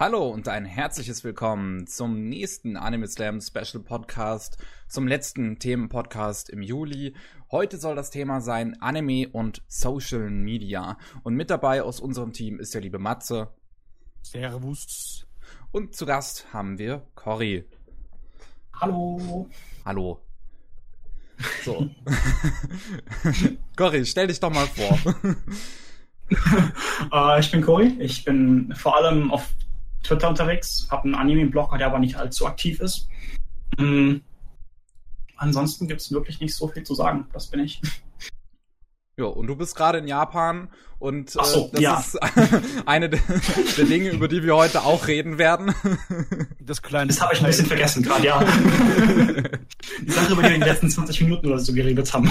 Hallo und ein herzliches Willkommen zum nächsten Anime Slam Special Podcast, zum letzten Themenpodcast im Juli. Heute soll das Thema sein Anime und Social Media. Und mit dabei aus unserem Team ist der liebe Matze. Servus. Und zu Gast haben wir Cory. Hallo. Hallo. So. Cory, stell dich doch mal vor. uh, ich bin Cory. Ich bin vor allem auf Twitter unterwegs, habe einen Anime-Blog, der aber nicht allzu aktiv ist. Mhm. Ansonsten gibt es wirklich nicht so viel zu sagen. Das bin ich. Ja, und du bist gerade in Japan und äh, so, das ja. ist eine der, der, Dinge, über die wir heute auch reden werden. Das kleine. Das habe ich ein bisschen vergessen gerade, ja. die Sache, über die wir in den letzten 20 Minuten oder so geredet haben.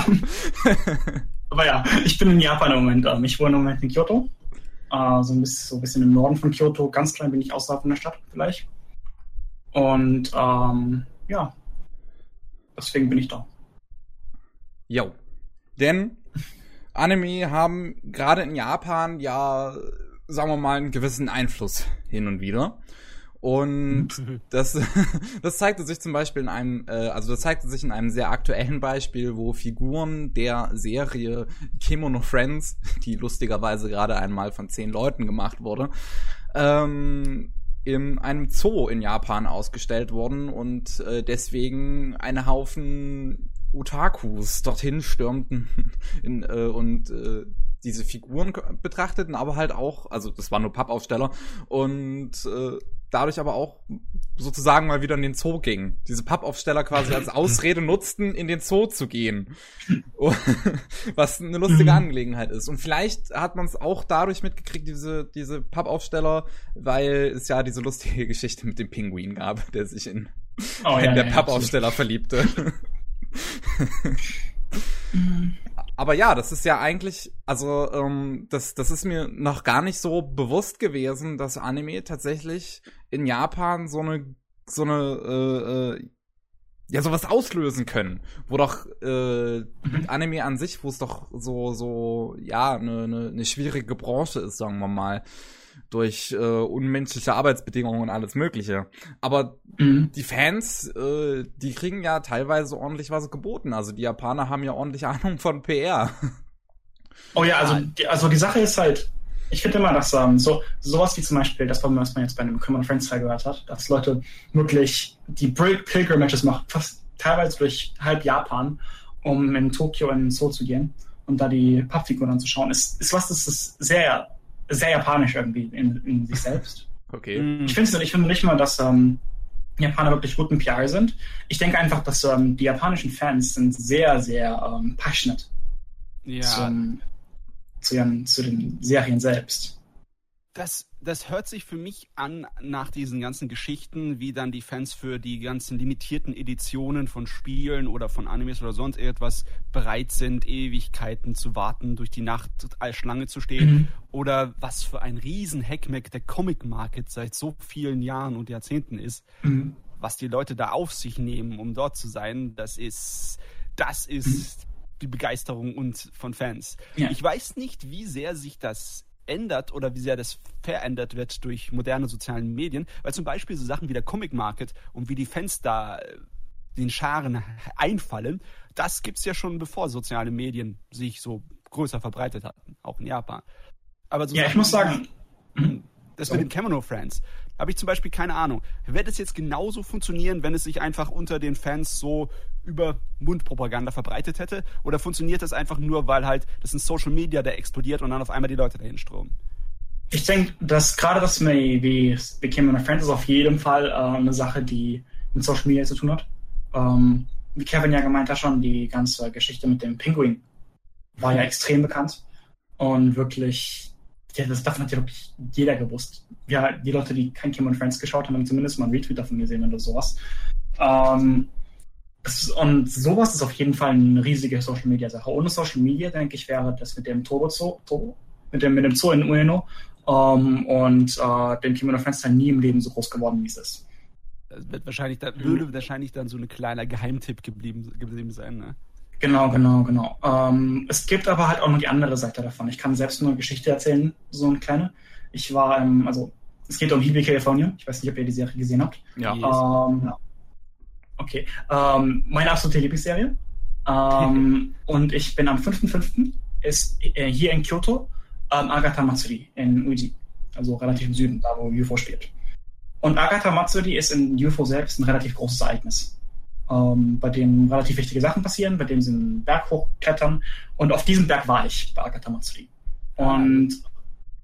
Aber ja, ich bin in Japan im Moment. Ähm, ich wohne im Moment in Kyoto äh, so, ein bisschen, so ein bisschen im Norden von Kyoto, ganz klein bin ich außerhalb von der Stadt vielleicht. Und ähm, ja, deswegen bin ich da. Jo. Denn Anime haben gerade in Japan ja, sagen wir mal, einen gewissen Einfluss hin und wieder. Und das, das zeigte sich zum Beispiel in einem, äh, also das zeigte sich in einem sehr aktuellen Beispiel, wo Figuren der Serie Kimono Friends, die lustigerweise gerade einmal von zehn Leuten gemacht wurde, ähm, in einem Zoo in Japan ausgestellt wurden und äh, deswegen eine Haufen Otakus dorthin stürmten in, äh, und äh, diese Figuren betrachteten, aber halt auch, also das waren nur Pappaufsteller und äh, dadurch aber auch sozusagen mal wieder in den Zoo ging. Diese Pappaufsteller quasi als Ausrede nutzten, in den Zoo zu gehen. Was eine lustige mhm. Angelegenheit ist. Und vielleicht hat man es auch dadurch mitgekriegt, diese, diese Pappaufsteller, weil es ja diese lustige Geschichte mit dem Pinguin gab, der sich in oh, einen ja, der ja, Pappaufsteller verliebte. Aber ja, das ist ja eigentlich, also ähm, das, das ist mir noch gar nicht so bewusst gewesen, dass Anime tatsächlich in Japan so eine, so eine, äh, äh, ja, sowas auslösen können. Wo doch äh, mhm. Anime an sich, wo es doch so, so, ja, eine, eine, eine schwierige Branche ist, sagen wir mal durch äh, unmenschliche Arbeitsbedingungen und alles Mögliche. Aber mhm. die Fans, äh, die kriegen ja teilweise ordentlich was geboten. Also die Japaner haben ja ordentlich Ahnung von PR. Oh ja, also die, also die Sache ist halt, ich finde immer, dass ähm, so sowas wie zum Beispiel das, was man jetzt bei einem Common Friends Teil gehört hat, dass Leute wirklich die Pilgrimages machen, fast teilweise durch halb Japan, um in Tokio in den Zoo zu gehen und da die Pappfiguren anzuschauen, ist, ist was, das ist sehr sehr japanisch irgendwie in, in sich selbst. Okay. Mm. Ich finde ich finde nicht mal, dass ähm, Japaner wirklich guten PR sind. Ich denke einfach, dass ähm, die japanischen Fans sind sehr, sehr ähm, passionate ja. zum, zu, ihren, zu den Serien selbst. Das, das hört sich für mich an nach diesen ganzen Geschichten, wie dann die Fans für die ganzen limitierten Editionen von Spielen oder von Animes oder sonst irgendwas bereit sind, Ewigkeiten zu warten, durch die Nacht als Schlange zu stehen. Mhm. Oder was für ein riesen Hackmack der Comic Market seit so vielen Jahren und Jahrzehnten ist. Mhm. Was die Leute da auf sich nehmen, um dort zu sein, das ist, das ist mhm. die Begeisterung und von Fans. Ja. Ich weiß nicht, wie sehr sich das ändert oder wie sehr das verändert wird durch moderne sozialen Medien, weil zum Beispiel so Sachen wie der Comic Market und wie die Fans da äh, den Scharen einfallen, das gibt es ja schon bevor soziale Medien sich so größer verbreitet hatten, auch in Japan. Aber so ja, ich muss sagen, das mit den Kemono Friends, habe ich zum Beispiel keine Ahnung. Wird es jetzt genauso funktionieren, wenn es sich einfach unter den Fans so über Mundpropaganda verbreitet hätte? Oder funktioniert das einfach nur, weil halt das in Social Media da explodiert und dann auf einmal die Leute dahin stromen? Ich denke, dass gerade das wie, wie Cameron Friends ist auf jeden Fall äh, eine Sache, die mit Social Media zu tun hat. Ähm, wie Kevin ja gemeint hat schon, die ganze Geschichte mit dem Pinguin war ja extrem bekannt und wirklich das davon hat ja wirklich jeder gewusst. Ja, die Leute, die kein Kim und Friends geschaut haben, haben zumindest mal einen Retweet davon gesehen oder sowas. Ähm, ist, und sowas ist auf jeden Fall eine riesige Social Media Sache. Ohne Social Media, denke ich, wäre das mit dem Turbo Zoo, Turbo? Mit dem, mit dem Zoo in Ueno ähm, und äh, dem Kim und Friends dann nie im Leben so groß geworden, wie es ist. Das wird wahrscheinlich dann, würde wahrscheinlich dann so ein kleiner Geheimtipp geblieben, geblieben sein, ne? Genau, genau, genau. Ähm, es gibt aber halt auch noch die andere Seite davon. Ich kann selbst nur eine Geschichte erzählen, so eine kleine. Ich war, ähm, also es geht um Hebe California. Ich weiß nicht, ob ihr die Serie gesehen habt. Ja. Ähm, okay. Ähm, meine absolute Lieblingsserie. Ähm, und ich bin am 5.5. ist äh, hier in Kyoto ähm, Agatha Matsuri in Uji. Also relativ im Süden, da wo UFO spielt. Und Agatha Matsuri ist in UFO selbst ein relativ großes Ereignis. Ähm, bei dem relativ wichtige Sachen passieren, bei dem sie einen Berg hochklettern. Und auf diesem Berg war ich bei Agatha Matsuri. Und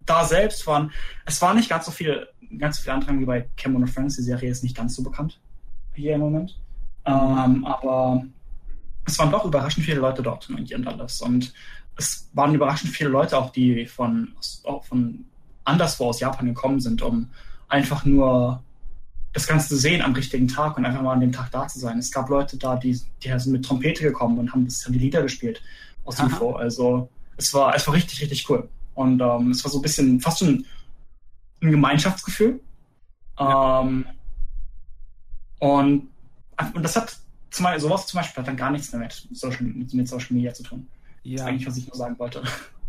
da selbst waren, es war nicht ganz so viel, ganz so viel Andrang wie bei Cameron Friends. Die Serie ist nicht ganz so bekannt hier im Moment. Ähm, aber es waren doch überraschend viele Leute dort hier in Dallas. Und es waren überraschend viele Leute auch, die von, von anderswo aus Japan gekommen sind, um einfach nur das Ganze zu sehen am richtigen Tag und einfach mal an dem Tag da zu sein. Es gab Leute da, die, die sind mit Trompete gekommen und haben, das, haben die Lieder gespielt aus Aha. UFO. Also es war, es war richtig, richtig cool. Und ähm, es war so ein bisschen fast so ein, ein Gemeinschaftsgefühl. Ähm, und, und das hat zum Beispiel, sowas zum Beispiel hat dann gar nichts mehr mit Social, mit Social Media zu tun. Das ist Ja, eigentlich, was ich nur sagen wollte.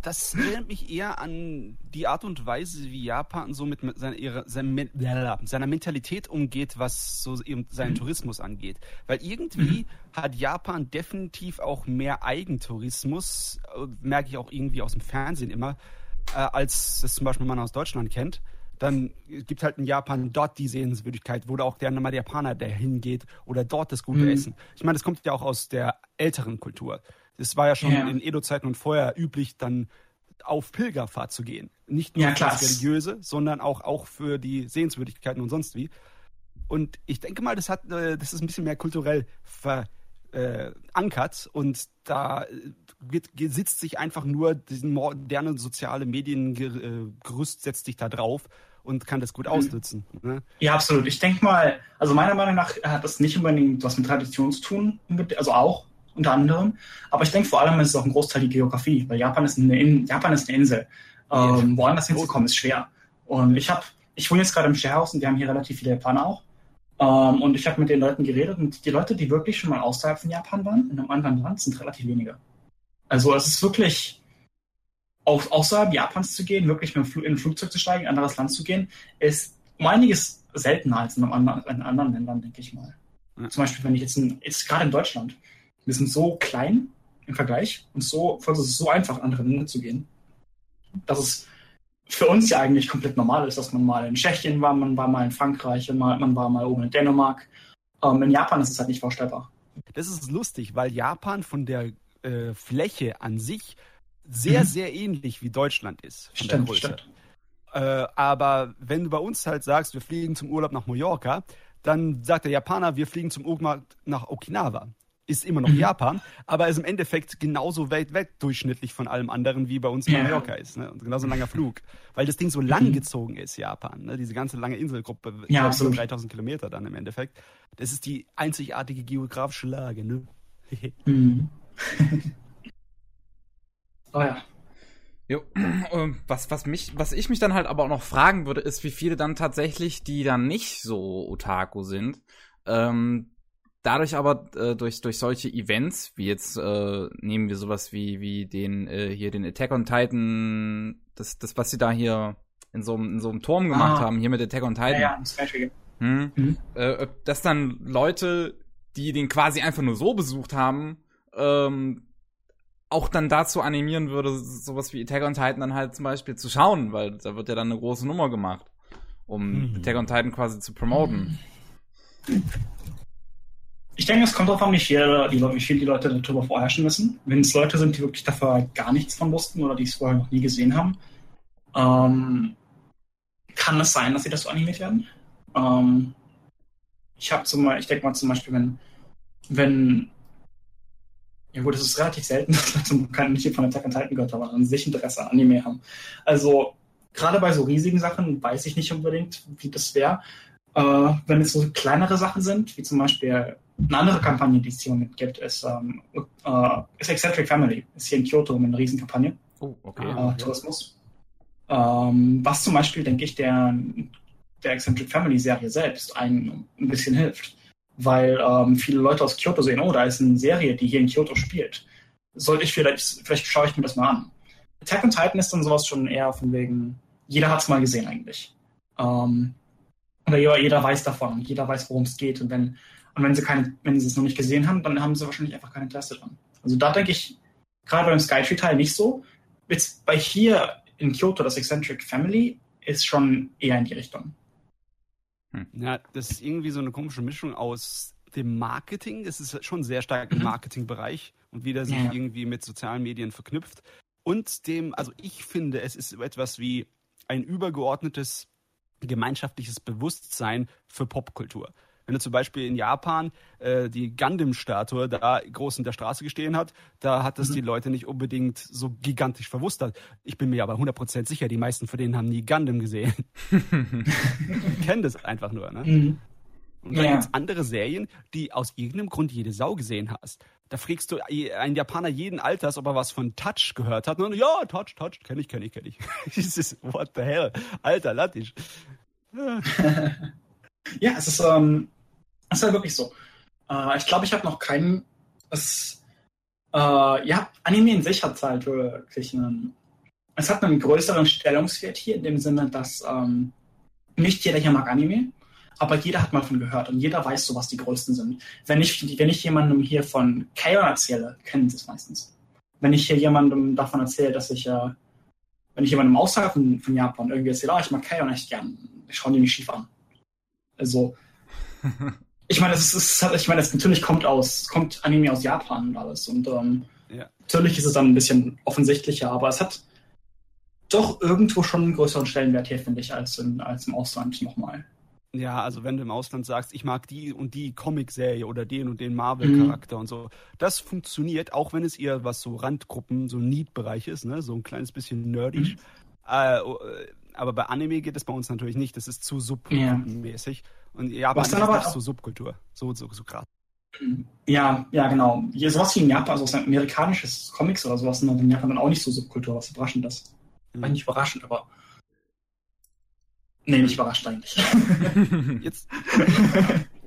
Das erinnert mich eher an die Art und Weise, wie Japan so mit mit seiner, ihrer, seiner, Mentalität umgeht, was so eben seinen Mhm. Tourismus angeht. Weil irgendwie hat Japan definitiv auch mehr Eigentourismus, äh, merke ich auch irgendwie aus dem Fernsehen immer, äh, als das zum Beispiel man aus Deutschland kennt. Dann gibt halt in Japan dort die Sehenswürdigkeit, wo da auch mal der Japaner, der hingeht, oder dort das gute Mhm. Essen. Ich meine, das kommt ja auch aus der älteren Kultur. Es war ja schon Ja. in Edo-Zeiten und vorher üblich, dann auf Pilgerfahrt zu gehen. Nicht nur Ja, für das Religiöse, sondern auch, auch für die Sehenswürdigkeiten und sonst wie. Und ich denke mal, das hat, äh, das ist ein bisschen mehr kulturell verankert äh, und da äh, sitzt sich einfach nur diesen moderne soziale Mediengerüst setzt sich da drauf und kann das gut ausnutzen. Ne? Ja, absolut. Ich denke mal, also meiner Meinung nach hat das nicht unbedingt was mit Tradition zu tun, also auch unter anderem. Aber ich denke vor allem ist es auch ein Großteil die Geografie, weil Japan ist eine, In Japan ist eine Insel. Ähm, woanders hinzukommen ist schwer. Und ich habe, ich wohne jetzt gerade im Sharehouse und wir haben hier relativ viele Japaner auch. Ähm, und ich habe mit den Leuten geredet und die Leute, die wirklich schon mal außerhalb von Japan waren, in einem anderen Land, sind relativ wenige. Also es ist wirklich, auch außerhalb Japans zu gehen, wirklich mit in ein Flugzeug zu steigen, in ein anderes Land zu gehen, ist um einiges seltener als in, einem anderen, in anderen Ländern, denke ich mal. Ja. Zum Beispiel, wenn ich jetzt, in, jetzt gerade in Deutschland, wir sind so klein im Vergleich und so, für uns ist es so einfach, in andere Länder zu gehen, dass es für uns ja eigentlich komplett normal ist, dass man mal in Tschechien war, man war mal in Frankreich, man war mal oben in Dänemark. Ähm, in Japan ist es halt nicht vorstellbar. Das ist lustig, weil Japan von der äh, Fläche an sich sehr, Mhm. sehr ähnlich wie Deutschland ist. Von der Stimmt, Größe. stimmt. Äh, aber wenn du bei uns halt sagst, wir fliegen zum Urlaub nach Mallorca, dann sagt der Japaner, wir fliegen zum Urlaub nach Okinawa. Ist immer noch Mhm. Japan, aber ist im Endeffekt genauso weltweit durchschnittlich von allem anderen, wie bei uns in Ja. Mallorca ist. Ne? Und genauso ein langer Flug. Weil das Ding so lang gezogen ist, Japan. Ne? Diese ganze lange Inselgruppe, Ja, absolut. 3000 Kilometer dann im Endeffekt. Das ist die einzigartige geografische Lage. Ne? Mhm. oh ja. Jo, ähm, was, was mich, was ich mich dann halt aber auch noch fragen würde, ist, wie viele dann tatsächlich, die dann nicht so Otaku sind, ähm, dadurch aber äh, durch, durch solche Events, wie jetzt äh, nehmen wir sowas wie, wie den, äh, hier den Attack on Titan, das, das, was sie da hier in so, einem- in so einem Turm gemacht Ah. haben, hier mit Attack on Ja, Titan. ja, das Beispiel. Hm? Mhm. Äh, dass dann Leute, die den quasi einfach nur so besucht haben, ähm, auch dann dazu animieren würde, sowas wie Attack on Titan dann halt zum Beispiel zu schauen, weil da wird ja dann eine große Nummer gemacht, um Mhm. Attack on Titan quasi zu promoten. Ich denke, es kommt darauf an, wie viel, die, wie viel die Leute darüber vorherrschen müssen. Wenn es Leute sind, die wirklich davor gar nichts von wussten oder die es vorher noch nie gesehen haben, ähm, kann es sein, dass sie das so animiert werden. Ähm, ich habe zum ich denke mal zum Beispiel, wenn, wenn, ja gut, es ist relativ selten, dass Leute kann nicht von Attack on Titan gehört haben, aber an sich Interesse an Anime haben. Also, gerade bei so riesigen Sachen weiß ich nicht unbedingt, wie das wäre. Äh, wenn es so kleinere Sachen sind, wie zum Beispiel eine andere Kampagne, die es hier Moment gibt, ist, ähm, äh, ist Eccentric Family. Ist hier in Kyoto eine Riesenkampagne, Oh, okay. Äh, Tourismus. Ähm, was zum Beispiel, denke ich, der, der Eccentric Family Serie selbst ein, ein bisschen hilft. Weil ähm, viele Leute aus Kyoto sehen, oh, da ist eine Serie, die hier in Kyoto spielt. Sollte ich vielleicht, vielleicht schaue ich mir das mal an. Attack on Titan ist dann sowas schon eher von wegen, jeder hat es mal gesehen eigentlich. Ähm, oder jeder, jeder weiß davon, jeder weiß, worum es geht. Und wenn, und wenn sie keine, wenn sie es noch nicht gesehen haben, dann haben sie wahrscheinlich einfach kein Interesse dran. Also da denke ich, gerade beim Skytree-Teil nicht so. Jetzt bei hier in Kyoto, das Eccentric Family, ist schon eher in die Richtung. Hm. Ja, das ist irgendwie so eine komische Mischung aus dem Marketing. Es ist schon sehr stark im mhm. Marketingbereich und wie der sich ja. irgendwie mit sozialen Medien verknüpft. Und dem, also ich finde, es ist etwas wie ein übergeordnetes gemeinschaftliches Bewusstsein für Popkultur. Wenn du zum Beispiel in Japan äh, die Gundam-Statue da groß in der Straße gestehen hat, da hat das mhm. die Leute nicht unbedingt so gigantisch verwustert. Ich bin mir aber 100% sicher, die meisten von denen haben nie Gundam gesehen. kennen das einfach nur. Ne? Mhm. Und dann ja. gibt es andere Serien, die aus irgendeinem Grund jede Sau gesehen hast. Da fragst du einen Japaner jeden Alters, ob er was von Touch gehört hat. Und ja, Touch, Touch, kenne ich, kenne ich, kenne ich. Dieses, what the hell? Alter, Lattisch. ja, es ist, ähm, es ist halt wirklich so. Äh, ich glaube, ich habe noch keinen. Es, äh, ja, Anime in sich hat halt wirklich einen. Es hat einen größeren Stellungswert hier, in dem Sinne, dass ähm, nicht jeder hier mag Anime, aber jeder hat mal von gehört und jeder weiß so, was die größten sind. Wenn ich, wenn ich jemandem hier von Kaon erzähle, kennen sie es meistens. Wenn ich hier jemandem davon erzähle, dass ich, äh, wenn ich jemandem außerhalb von, von Japan irgendwie erzähle, oh, ich mag Kaon echt gern, schauen die mich schief an. Also, ich meine, das ist, ich meine, das natürlich kommt aus, kommt Anime aus Japan und alles. Und ähm, ja. natürlich ist es dann ein bisschen offensichtlicher, aber es hat doch irgendwo schon einen größeren Stellenwert hier, finde ich, als, in, als im Ausland nochmal. Ja, also wenn du im Ausland sagst, ich mag die und die Comic-Serie oder den und den Marvel-Charakter mhm. und so, das funktioniert, auch wenn es eher was so Randgruppen, so Need-Bereich ist, ne? so ein kleines bisschen nerdisch. Mhm. Äh, aber bei Anime geht es bei uns natürlich nicht. Das ist zu subkulturmäßig. Ja. Und Japan ist aber so Subkultur. So, so, so krass. Ja, ja, genau. Hier sowas wie in Japan, also amerikanisches Comics oder sowas, sind in Japan dann auch nicht so Subkultur, was überraschend ist. Mhm. War nicht überraschend, aber. Nee, nicht überrascht eigentlich. Jetzt.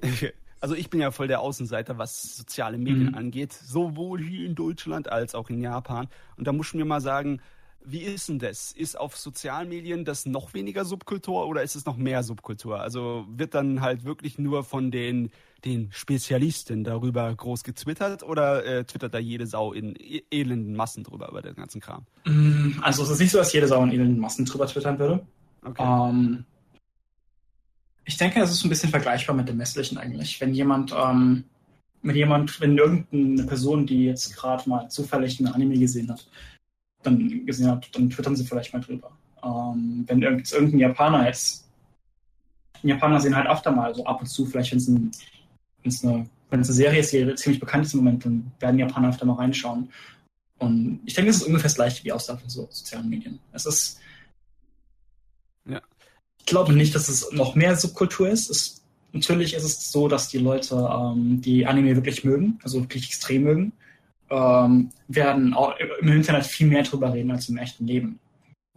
Also ich bin ja voll der Außenseiter, was soziale Medien mhm. angeht, sowohl hier in Deutschland als auch in Japan. Und da muss ich mir mal sagen, wie ist denn das? Ist auf sozialen Medien das noch weniger Subkultur oder ist es noch mehr Subkultur? Also wird dann halt wirklich nur von den, den Spezialisten darüber groß getwittert oder äh, twittert da jede Sau in e elenden Massen drüber über den ganzen Kram? Mm, also es ist nicht so, dass jede Sau in elenden Massen drüber twittern würde. Okay. Ähm, ich denke, es ist ein bisschen vergleichbar mit dem Messlichen eigentlich. Wenn jemand, ähm, wenn jemand, wenn irgendeine Person, die jetzt gerade mal zufällig ein Anime gesehen hat, dann gesehen habt, dann twittern sie vielleicht mal drüber. Ähm, wenn irgendein Japaner jetzt, Japaner sehen halt öfter mal so ab und zu, vielleicht wenn es ein, eine, eine Serie ist, die ziemlich bekannt ist im Moment, dann werden Japaner öfter mal reinschauen. Und ich denke, es ist ungefähr das gleiche wie außerhalb von so sozialen Medien. Es ist. Ja. Ich glaube nicht, dass es noch mehr Subkultur ist. Es, natürlich ist es so, dass die Leute ähm, die Anime wirklich mögen, also wirklich extrem mögen ähm, werden auch im Internet viel mehr drüber reden als im echten Leben.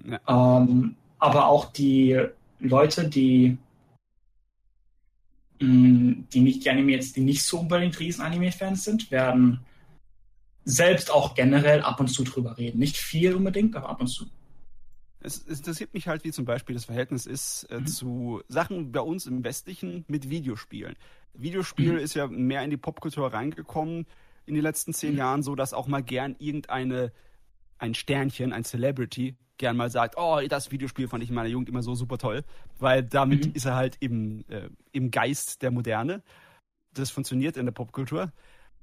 Ja. Ähm, aber auch die Leute, die, mh, mm, die nicht die Anime jetzt, die nicht so unbedingt riesen Anime-Fans sind, werden selbst auch generell ab und zu drüber reden. Nicht viel unbedingt, aber ab und zu. Es, es interessiert mich halt, wie zum Beispiel das Verhältnis ist äh, mhm. zu Sachen bei uns im Westlichen mit Videospielen. Videospiel mhm. ist ja mehr in die Popkultur reingekommen in den letzten zehn mhm. Jahren so, dass auch mal gern irgendeine, ein Sternchen, ein Celebrity, gern mal sagt, oh, das Videospiel fand ich in meiner Jugend immer so super toll, weil damit mhm. ist er halt im, äh, im Geist der Moderne. Das funktioniert in der Popkultur.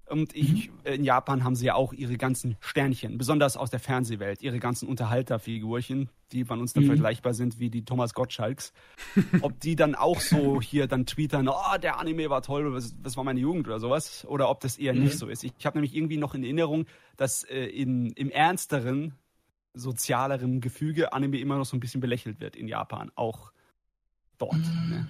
Und ich, mhm. in Japan haben sie ja auch ihre ganzen Sternchen, besonders aus der Fernsehwelt, ihre ganzen Unterhalterfigurchen, die bei uns dann mhm. vergleichbar sind wie die Thomas Gottschalks. ob die dann auch so hier dann tweetern, oh, der Anime war toll, das, das war meine Jugend oder sowas, oder ob das eher mhm. nicht so ist. Ich, ich habe nämlich irgendwie noch in Erinnerung, dass äh, in, im ernsteren, sozialeren Gefüge Anime immer noch so ein bisschen belächelt wird in Japan, auch dort. Ne?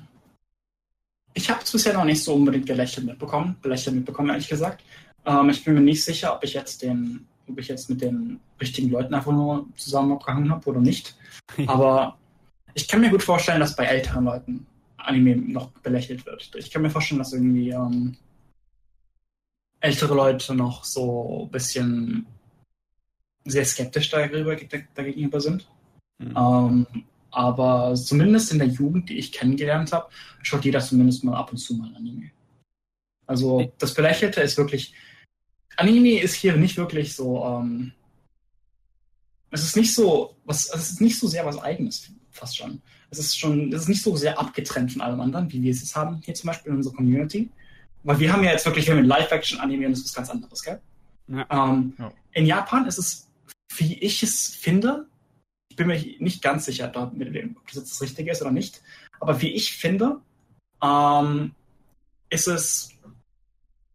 Ich habe es bisher noch nicht so unbedingt gelächelt mitbekommen, belächelt mitbekommen, ehrlich gesagt. Ähm, ich bin mir nicht sicher, ob ich jetzt den, ob ich jetzt mit den richtigen Leuten einfach nur zusammen abgehangen habe oder nicht. Aber ich kann mir gut vorstellen, dass bei älteren Leuten Anime noch belächelt wird. Ich kann mir vorstellen, dass irgendwie ähm, ältere Leute noch so ein bisschen sehr skeptisch darüber, dagegenüber sind. Mhm. Ähm, Aber zumindest in der Jugend, die ich kennengelernt habe, schaut jeder zumindest mal ab und zu mal Anime. Also das Belächelte ist wirklich. Anime ist hier nicht wirklich so. Ähm, es ist nicht so, was, es ist nicht so sehr was Eigenes, fast schon. Es ist schon, es ist nicht so sehr abgetrennt von allem anderen, wie wir es jetzt haben hier zum Beispiel in unserer Community. Weil wir haben ja jetzt wirklich, wir haben Live-Action-Anime und das ist was ganz anderes, gell? Ja. Ähm, ja. In Japan ist es, wie ich es finde, bin mir nicht ganz sicher, ob das jetzt das Richtige ist oder nicht, aber wie ich finde, ähm, ist es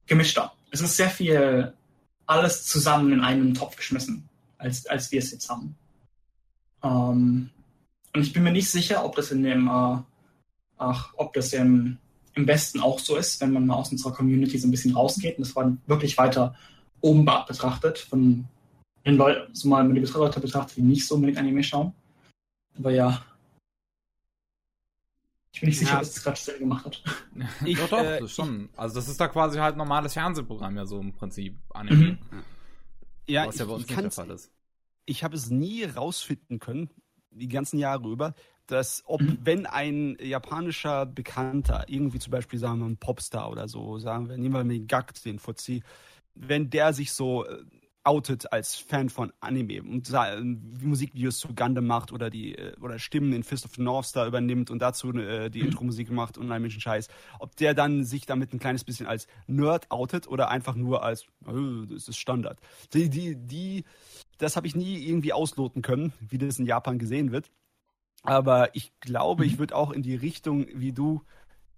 gemischter. Es ist sehr viel alles zusammen in einen Topf geschmissen, als, als wir es jetzt haben. Ähm, und ich bin mir nicht sicher, ob das in dem, äh, ach, ob das im, im Westen auch so ist, wenn man mal aus unserer Community so ein bisschen rausgeht und das war wirklich weiter oben betrachtet, von den Leuten, so mal mit den Leute betrachtet, die nicht so unbedingt Anime schauen. Aber ja. Ich bin nicht sicher, ja. was das gerade Stelle gemacht hat. Ich, doch, doch, äh, das schon. Also das ist da quasi halt normales Fernsehprogramm, ja so im Prinzip Anime. Mhm. Ja, was ja bei uns nicht der Fall ist. Ich habe es nie rausfinden können, die ganzen Jahre über, dass ob, mhm. wenn ein japanischer Bekannter, irgendwie zum Beispiel, sagen wir, ein Popstar oder so, sagen wir, nehmen wir mal den Gag, den Fuzzi, wenn der sich so äh, outet als Fan von Anime und äh, Musikvideos zu Gundam macht oder die äh, oder Stimmen in Fist of the North Star übernimmt und dazu äh, die mhm. Intro-Musik macht und einen Scheiß, ob der dann sich damit ein kleines bisschen als Nerd outet oder einfach nur als oh, das ist Standard. Die, die, die, das habe ich nie irgendwie ausloten können, wie das in Japan gesehen wird. Aber ich glaube, ich mhm. würde auch in die Richtung, wie du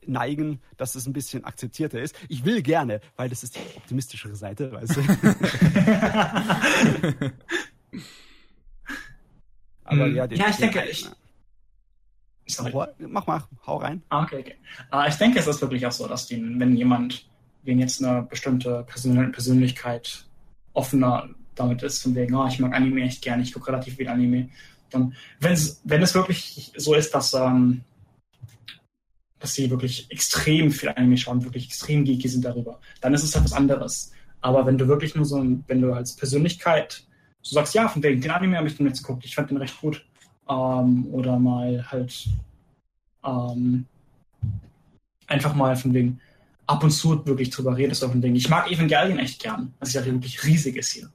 neigen, dass es ein bisschen akzeptierter ist. Ich will gerne, weil das ist die optimistischere Seite, weißt du. Aber ja, den, ja, ich denke, ich, Sorry. Mach mal, hau rein. Ah, okay, okay. Uh, ich denke, es ist wirklich auch so, dass die, wenn jemand, wenn jetzt eine bestimmte Persönlichkeit offener damit ist, von wegen, oh, ich mag Anime echt gerne, ich gucke relativ viel Anime, dann, wenn es wirklich so ist, dass, ähm, dass sie wirklich extrem viel Anime schauen, wirklich extrem geeky sind darüber, dann ist es etwas anderes. Aber wenn du wirklich nur so, wenn du als Persönlichkeit so sagst, ja, von wegen, den Anime habe ich jetzt geguckt, ich fand den recht gut, ähm, oder mal halt ähm, einfach mal von wegen ab und zu wirklich drüber redest, von wegen, ich mag Evangelion echt gern, was ja wirklich riesig ist hier.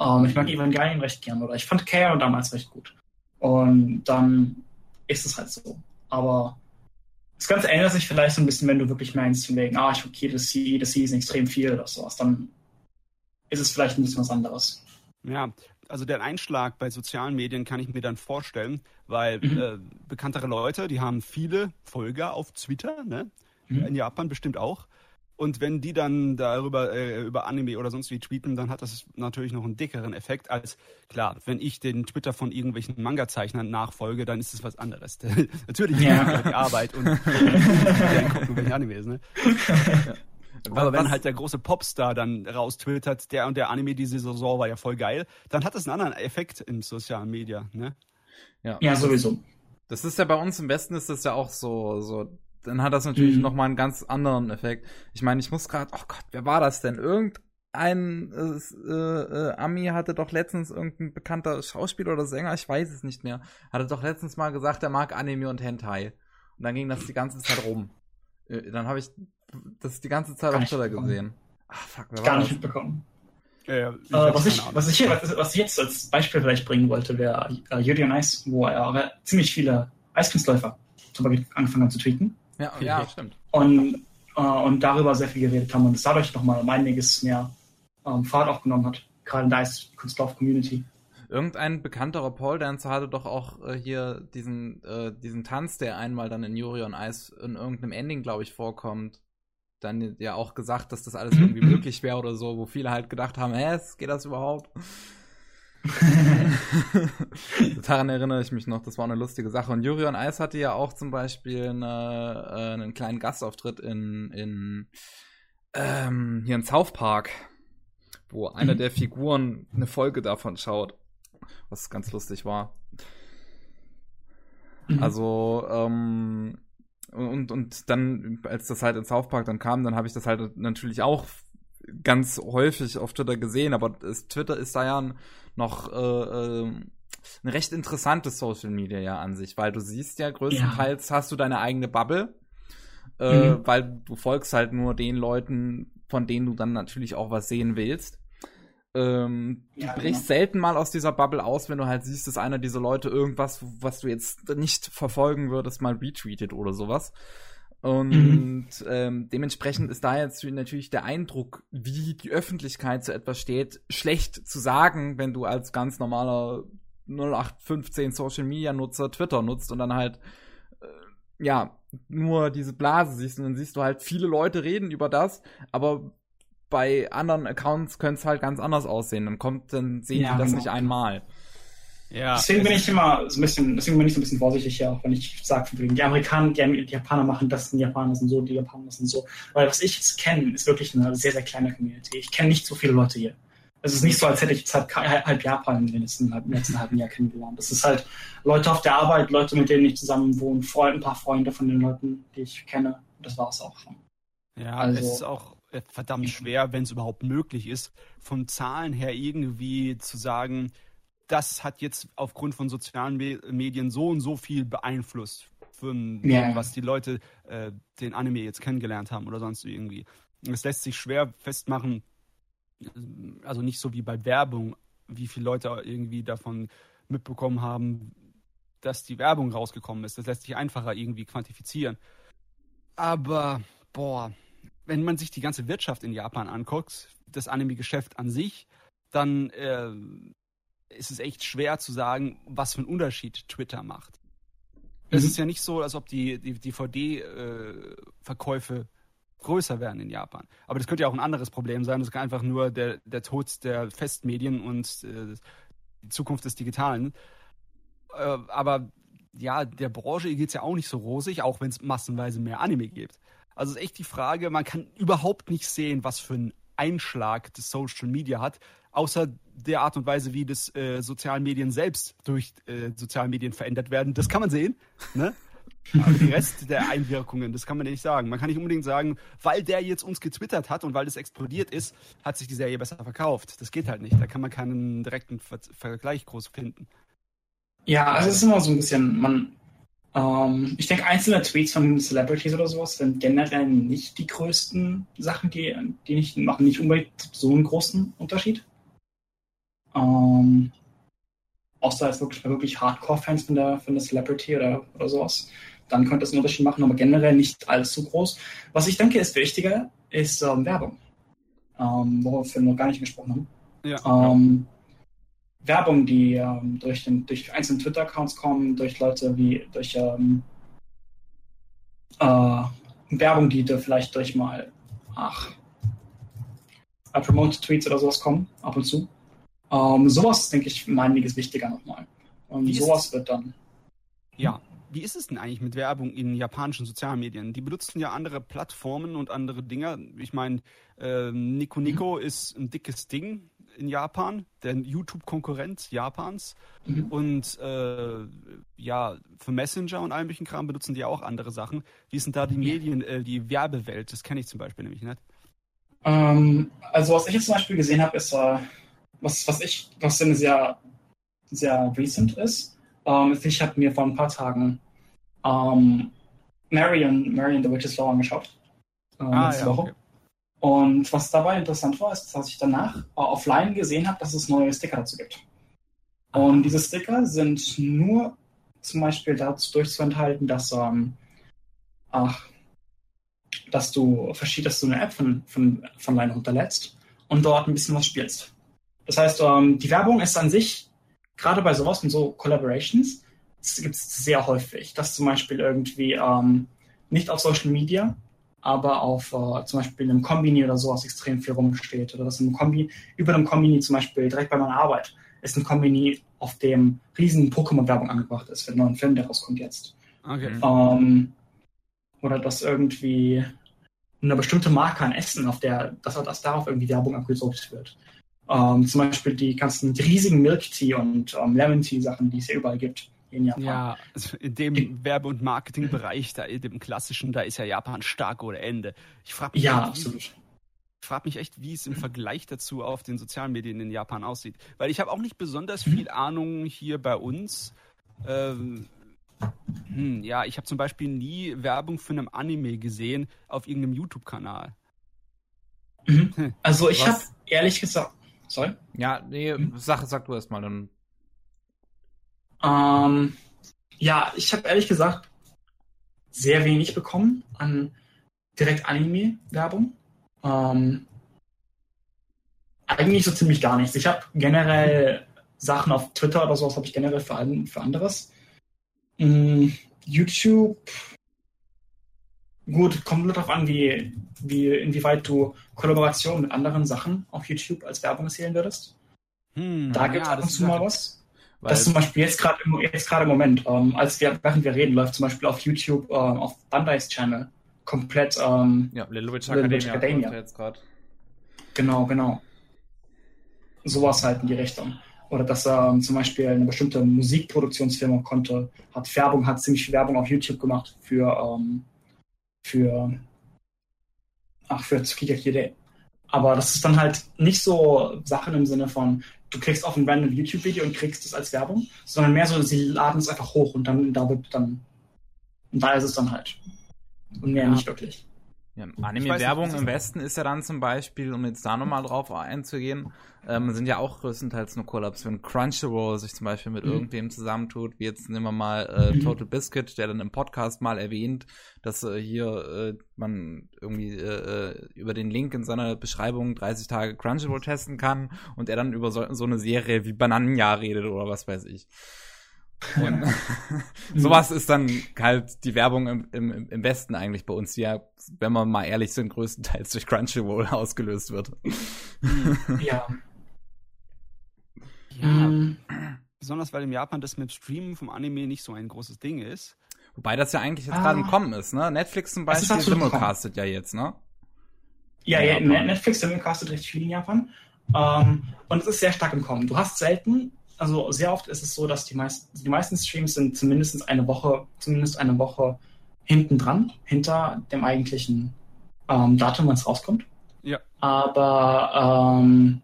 Ähm, ich mag Evangelion recht gern, oder ich fand Care damals recht gut. Und dann ist es halt so. Aber das Ganze ändert sich vielleicht so ein bisschen, wenn du wirklich meinst, von wegen, ah, ich okay, das C, das C ist extrem viel oder sowas, dann ist es vielleicht ein bisschen was anderes. Ja, also der Einschlag bei sozialen Medien kann ich mir dann vorstellen, weil mhm. äh, bekanntere Leute, die haben viele Folger auf Twitter, ne? Mhm. In Japan bestimmt auch. Und wenn die dann darüber äh, über Anime oder sonst wie tweeten, dann hat das natürlich noch einen dickeren Effekt als, klar, wenn ich den Twitter von irgendwelchen Manga-Zeichnern nachfolge, dann ist es was anderes. natürlich ja. die Arbeit und gucken, welche Animes, ne? Ja. Aber wenn halt der große Popstar dann raustwittert, der und der Anime diese Saison war ja voll geil, dann hat das einen anderen Effekt in sozialen Medien, ne? Ja, ja sowieso. Das ist ja bei uns im Westen ist das ja auch so, so dann hat das natürlich mhm. nochmal einen ganz anderen Effekt. Ich meine, ich muss gerade, oh Gott, wer war das denn? Irgendein äh, äh, Ami hatte doch letztens irgendein bekannter Schauspieler oder Sänger, ich weiß es nicht mehr, hatte doch letztens mal gesagt, er mag Anime und Hentai. Und dann ging das die ganze Zeit rum. Äh, dann habe ich das die ganze Zeit auf Twitter gesehen. Ach fuck, wer war Gar nicht mitbekommen. Ja, ich äh, was, ich, was, ich, was, was, ich jetzt als Beispiel vielleicht bringen wollte, wäre äh, on Ice, wo er ziemlich viele Eiskunstläufer angefangen hat zu tweeten. Ja, ja stimmt. Und, äh, und darüber sehr viel geredet haben und es dadurch nochmal um einiges mehr ähm, Fahrt aufgenommen hat. Gerade in der Kunstlauf-Community. Irgendein bekannterer Pole-Dancer hatte doch auch äh, hier diesen, äh, diesen Tanz, der einmal dann in Yuri on Ice in irgendeinem Ending, glaube ich, vorkommt. Dann ja auch gesagt, dass das alles irgendwie möglich wäre oder so, wo viele halt gedacht haben, hä, geht das überhaupt? Daran erinnere ich mich noch, das war eine lustige Sache. Und Jurion Eis hatte ja auch zum Beispiel eine, äh, einen kleinen Gastauftritt in, in ähm, hier in South Park, wo einer mhm. der Figuren eine Folge davon schaut, was ganz lustig war. Mhm. Also, ähm, und, und dann, als das halt in South Park dann kam, dann habe ich das halt natürlich auch ganz häufig auf Twitter gesehen, aber Twitter ist da ja noch äh, äh, ein recht interessantes Social Media ja an sich, weil du siehst ja größtenteils ja. hast du deine eigene Bubble, äh, mhm. weil du folgst halt nur den Leuten, von denen du dann natürlich auch was sehen willst. Ähm, ja, du brichst genau. selten mal aus dieser Bubble aus, wenn du halt siehst, dass einer dieser Leute irgendwas, was du jetzt nicht verfolgen würdest, mal retweetet oder sowas. Und mhm. ähm, dementsprechend ist da jetzt natürlich der Eindruck, wie die Öffentlichkeit zu etwas steht, schlecht zu sagen, wenn du als ganz normaler 0815 Social Media Nutzer Twitter nutzt und dann halt äh, ja nur diese Blase siehst und dann siehst du halt viele Leute reden über das, aber bei anderen Accounts könnte es halt ganz anders aussehen. Dann kommt, dann sehen ja, die das genau. nicht einmal. Ja, deswegen bin ich immer so ein bisschen, deswegen bin ich so ein bisschen vorsichtig hier, auch wenn ich sage, die Amerikaner, die, die, Japaner machen das, die Japaner sind so, die Japaner sind so. Weil was ich jetzt kenne, ist wirklich eine sehr, sehr kleine Community. Ich kenne nicht so viele Leute hier. Es ist nicht so, als hätte ich jetzt halt halb Japan im letzten, im letzten halben Jahr kennengelernt. Das ist halt Leute auf der Arbeit, Leute, mit denen ich zusammen wohne, Freunde, ein paar Freunde von den Leuten, die ich kenne. Das war es auch schon. Ja, also, es ist auch äh, verdammt schwer, wenn es überhaupt möglich ist, von Zahlen her irgendwie zu sagen, das hat jetzt aufgrund von sozialen Medien so und so viel beeinflusst, von ja. was die Leute äh, den Anime jetzt kennengelernt haben oder sonst irgendwie. Es lässt sich schwer festmachen, also nicht so wie bei Werbung, wie viele Leute irgendwie davon mitbekommen haben, dass die Werbung rausgekommen ist. Das lässt sich einfacher irgendwie quantifizieren. Aber, boah, wenn man sich die ganze Wirtschaft in Japan anguckt, das Anime-Geschäft an sich, dann äh, ist es echt schwer zu sagen, was für einen Unterschied Twitter macht. Mhm. Es ist ja nicht so, als ob die, die DVD-Verkäufe äh, größer werden in Japan. Aber das könnte ja auch ein anderes Problem sein. Das kann einfach nur der, der Tod der Festmedien und äh, die Zukunft des Digitalen. Äh, aber ja, der Branche geht es ja auch nicht so rosig, auch wenn es massenweise mehr Anime gibt. Also ist echt die Frage, man kann überhaupt nicht sehen, was für einen Einschlag das Social Media hat, außer der Art und Weise, wie das äh, sozialen Medien selbst durch äh, sozialen Medien verändert werden. Das kann man sehen. Ne? Aber den Rest der Einwirkungen, das kann man nicht sagen. Man kann nicht unbedingt sagen, weil der jetzt uns getwittert hat und weil das explodiert ist, hat sich die Serie besser verkauft. Das geht halt nicht. Da kann man keinen direkten Ver Vergleich groß finden. Ja, also es ist immer so ein bisschen, man, ähm, ich denke, einzelne Tweets von Celebrities oder sowas sind generell nicht die größten Sachen, die, die nicht, machen nicht unbedingt so einen großen Unterschied. Ähm, außer als wirklich wirklich Hardcore-Fans von der, von der Celebrity oder, oder sowas. Dann könnte es einen Unterschied machen, aber generell nicht allzu groß. Was ich denke, ist wichtiger, ist ähm, Werbung. Ähm, worüber wir noch gar nicht gesprochen haben. Ja. Ähm, Werbung, die ähm, durch, den, durch einzelne Twitter-Accounts kommen, durch Leute wie durch ähm, äh, Werbung, die da vielleicht durch mal ach, Promoted Tweets oder sowas kommen, ab und zu. Ähm, sowas, denke ich, meine ist wichtiger nochmal. Und wie sowas wird dann. Ja, wie ist es denn eigentlich mit Werbung in japanischen sozialen Medien? Die benutzen ja andere Plattformen und andere Dinge. Ich meine, äh, Nico Nico mhm. ist ein dickes Ding in Japan, der YouTube-Konkurrent Japans. Mhm. Und äh, ja, für Messenger und allen möglichen Kram benutzen die auch andere Sachen. Wie sind da die Medien, äh, die Werbewelt? Das kenne ich zum Beispiel nämlich nicht. Ähm, also was ich jetzt zum Beispiel gesehen habe, ist äh, was, was ich, was sehr, sehr recent ist. Ähm, ich habe mir vor ein paar Tagen ähm, Marion, Marion the Witch's Law angeschaut. Äh, ah, letzte ja, Woche. Okay. Und was dabei interessant war, ist, dass ich danach äh, offline gesehen habe, dass es neue Sticker dazu gibt. Und diese Sticker sind nur zum Beispiel dazu durchzuenthalten, dass, ähm, ach, dass du verschiedene, dass du eine App von, von, von Line runterlädst und dort ein bisschen was spielst. Das heißt, ähm, die Werbung ist an sich, gerade bei sowas und so Collaborations, gibt es sehr häufig, dass zum Beispiel irgendwie ähm, nicht auf Social Media, aber auf äh, zum Beispiel einem Kombini oder sowas extrem viel rumsteht. Oder dass ein Kombi, über einem Kombini zum Beispiel direkt bei meiner Arbeit ist ein Kombini, auf dem riesen Pokémon-Werbung angebracht ist für den neuen Film, der rauskommt jetzt. Okay. Ähm, oder dass irgendwie eine bestimmte Marke an Essen, auf der, dass, dass darauf irgendwie Werbung abgedruckt wird. Ähm, zum Beispiel die ganzen riesigen Milk Tea und ähm, Lemon Tea Sachen, die es ja überall gibt in Japan. Ja, also in dem Werbe- und Marketingbereich, da in dem klassischen, da ist ja Japan stark ohne Ende. Ich frage mich, ja, absolut. frage mich echt, wie es im Vergleich dazu auf den sozialen Medien in Japan aussieht. Weil ich habe auch nicht besonders viel Ahnung hier bei uns. Ähm, hm, ja, ich habe zum Beispiel nie Werbung für einen Anime gesehen auf irgendeinem YouTube-Kanal. Mhm. Hm. Also ich habe ehrlich gesagt. Sorry? Ja, nee, mhm. sag, sag du erst mal dann. Ähm, ja, ich habe ehrlich gesagt sehr wenig bekommen an direkt Anime-Werbung. Ähm, eigentlich so ziemlich gar nichts. Ich habe generell Sachen auf Twitter oder sowas habe ich generell für, für anderes. Mhm, YouTube, gut, kommt nur darauf an, wie, wie, inwieweit du Kollaborationen mit anderen Sachen auf YouTube als Werbung erzählen würdest. Hm, da gibt es ja, ab und zu mal was. Das zum Beispiel jetzt gerade jetzt gerade im Moment, ähm, als wir während wir reden, läuft zum Beispiel auf YouTube ähm, auf Bandai's Channel komplett ähm, ja, Little Witch Academia. Little Witch Academia. Jetzt genau, genau. Sowas halt in die Richtung. Oder dass ähm, zum Beispiel eine bestimmte Musikproduktionsfirma konnte, hat Werbung, hat ziemlich viel Werbung auf YouTube gemacht für ähm, für ach für Tsukiga Kide. Aber das ist dann halt nicht so Sachen im Sinne von, du klickst auf ein random YouTube-Video und kriegst es als Werbung, sondern mehr so, sie laden es einfach hoch und dann da wird dann, und da ist es dann halt. Und mehr ja. nicht wirklich. Ja, Anime-Werbung im Westen ist ja dann zum Beispiel, um jetzt da nochmal drauf einzugehen, ähm, sind ja auch größtenteils nur Collabs. Wenn Crunchyroll sich zum Beispiel mit mhm. irgendwem zusammentut, wie jetzt nehmen wir mal äh, mhm. Total Biscuit, der dann im Podcast mal erwähnt, dass äh, hier äh, man irgendwie äh, äh über den Link in seiner Beschreibung 30 Tage Crunchyroll testen kann und er dann über so, so eine Serie wie Bananenjahr redet oder was weiß ich. Und sowas ist dann halt die Werbung im, im, im Westen eigentlich bei uns, die ja, wenn wir mal ehrlich sind, größtenteils durch Crunchyroll ausgelöst wird. Ja. Ja. Mhm. Besonders weil in Japan das mit Streamen vom Anime nicht so ein großes Ding ist. Wobei das ja eigentlich jetzt ah. gerade im Kommen ist, ne? Netflix zum Beispiel simulcastet ja jetzt, ne? Ja, ja, Netflix simulcastet recht viel in Japan. Um, und es ist sehr stark im Kommen. Du hast selten also sehr oft ist es so, dass die meisten, die meisten Streams sind zumindest eine Woche, zumindest eine Woche hinten dran, hinter dem eigentlichen ähm, Datum, wann es rauskommt. Ja. Aber ähm,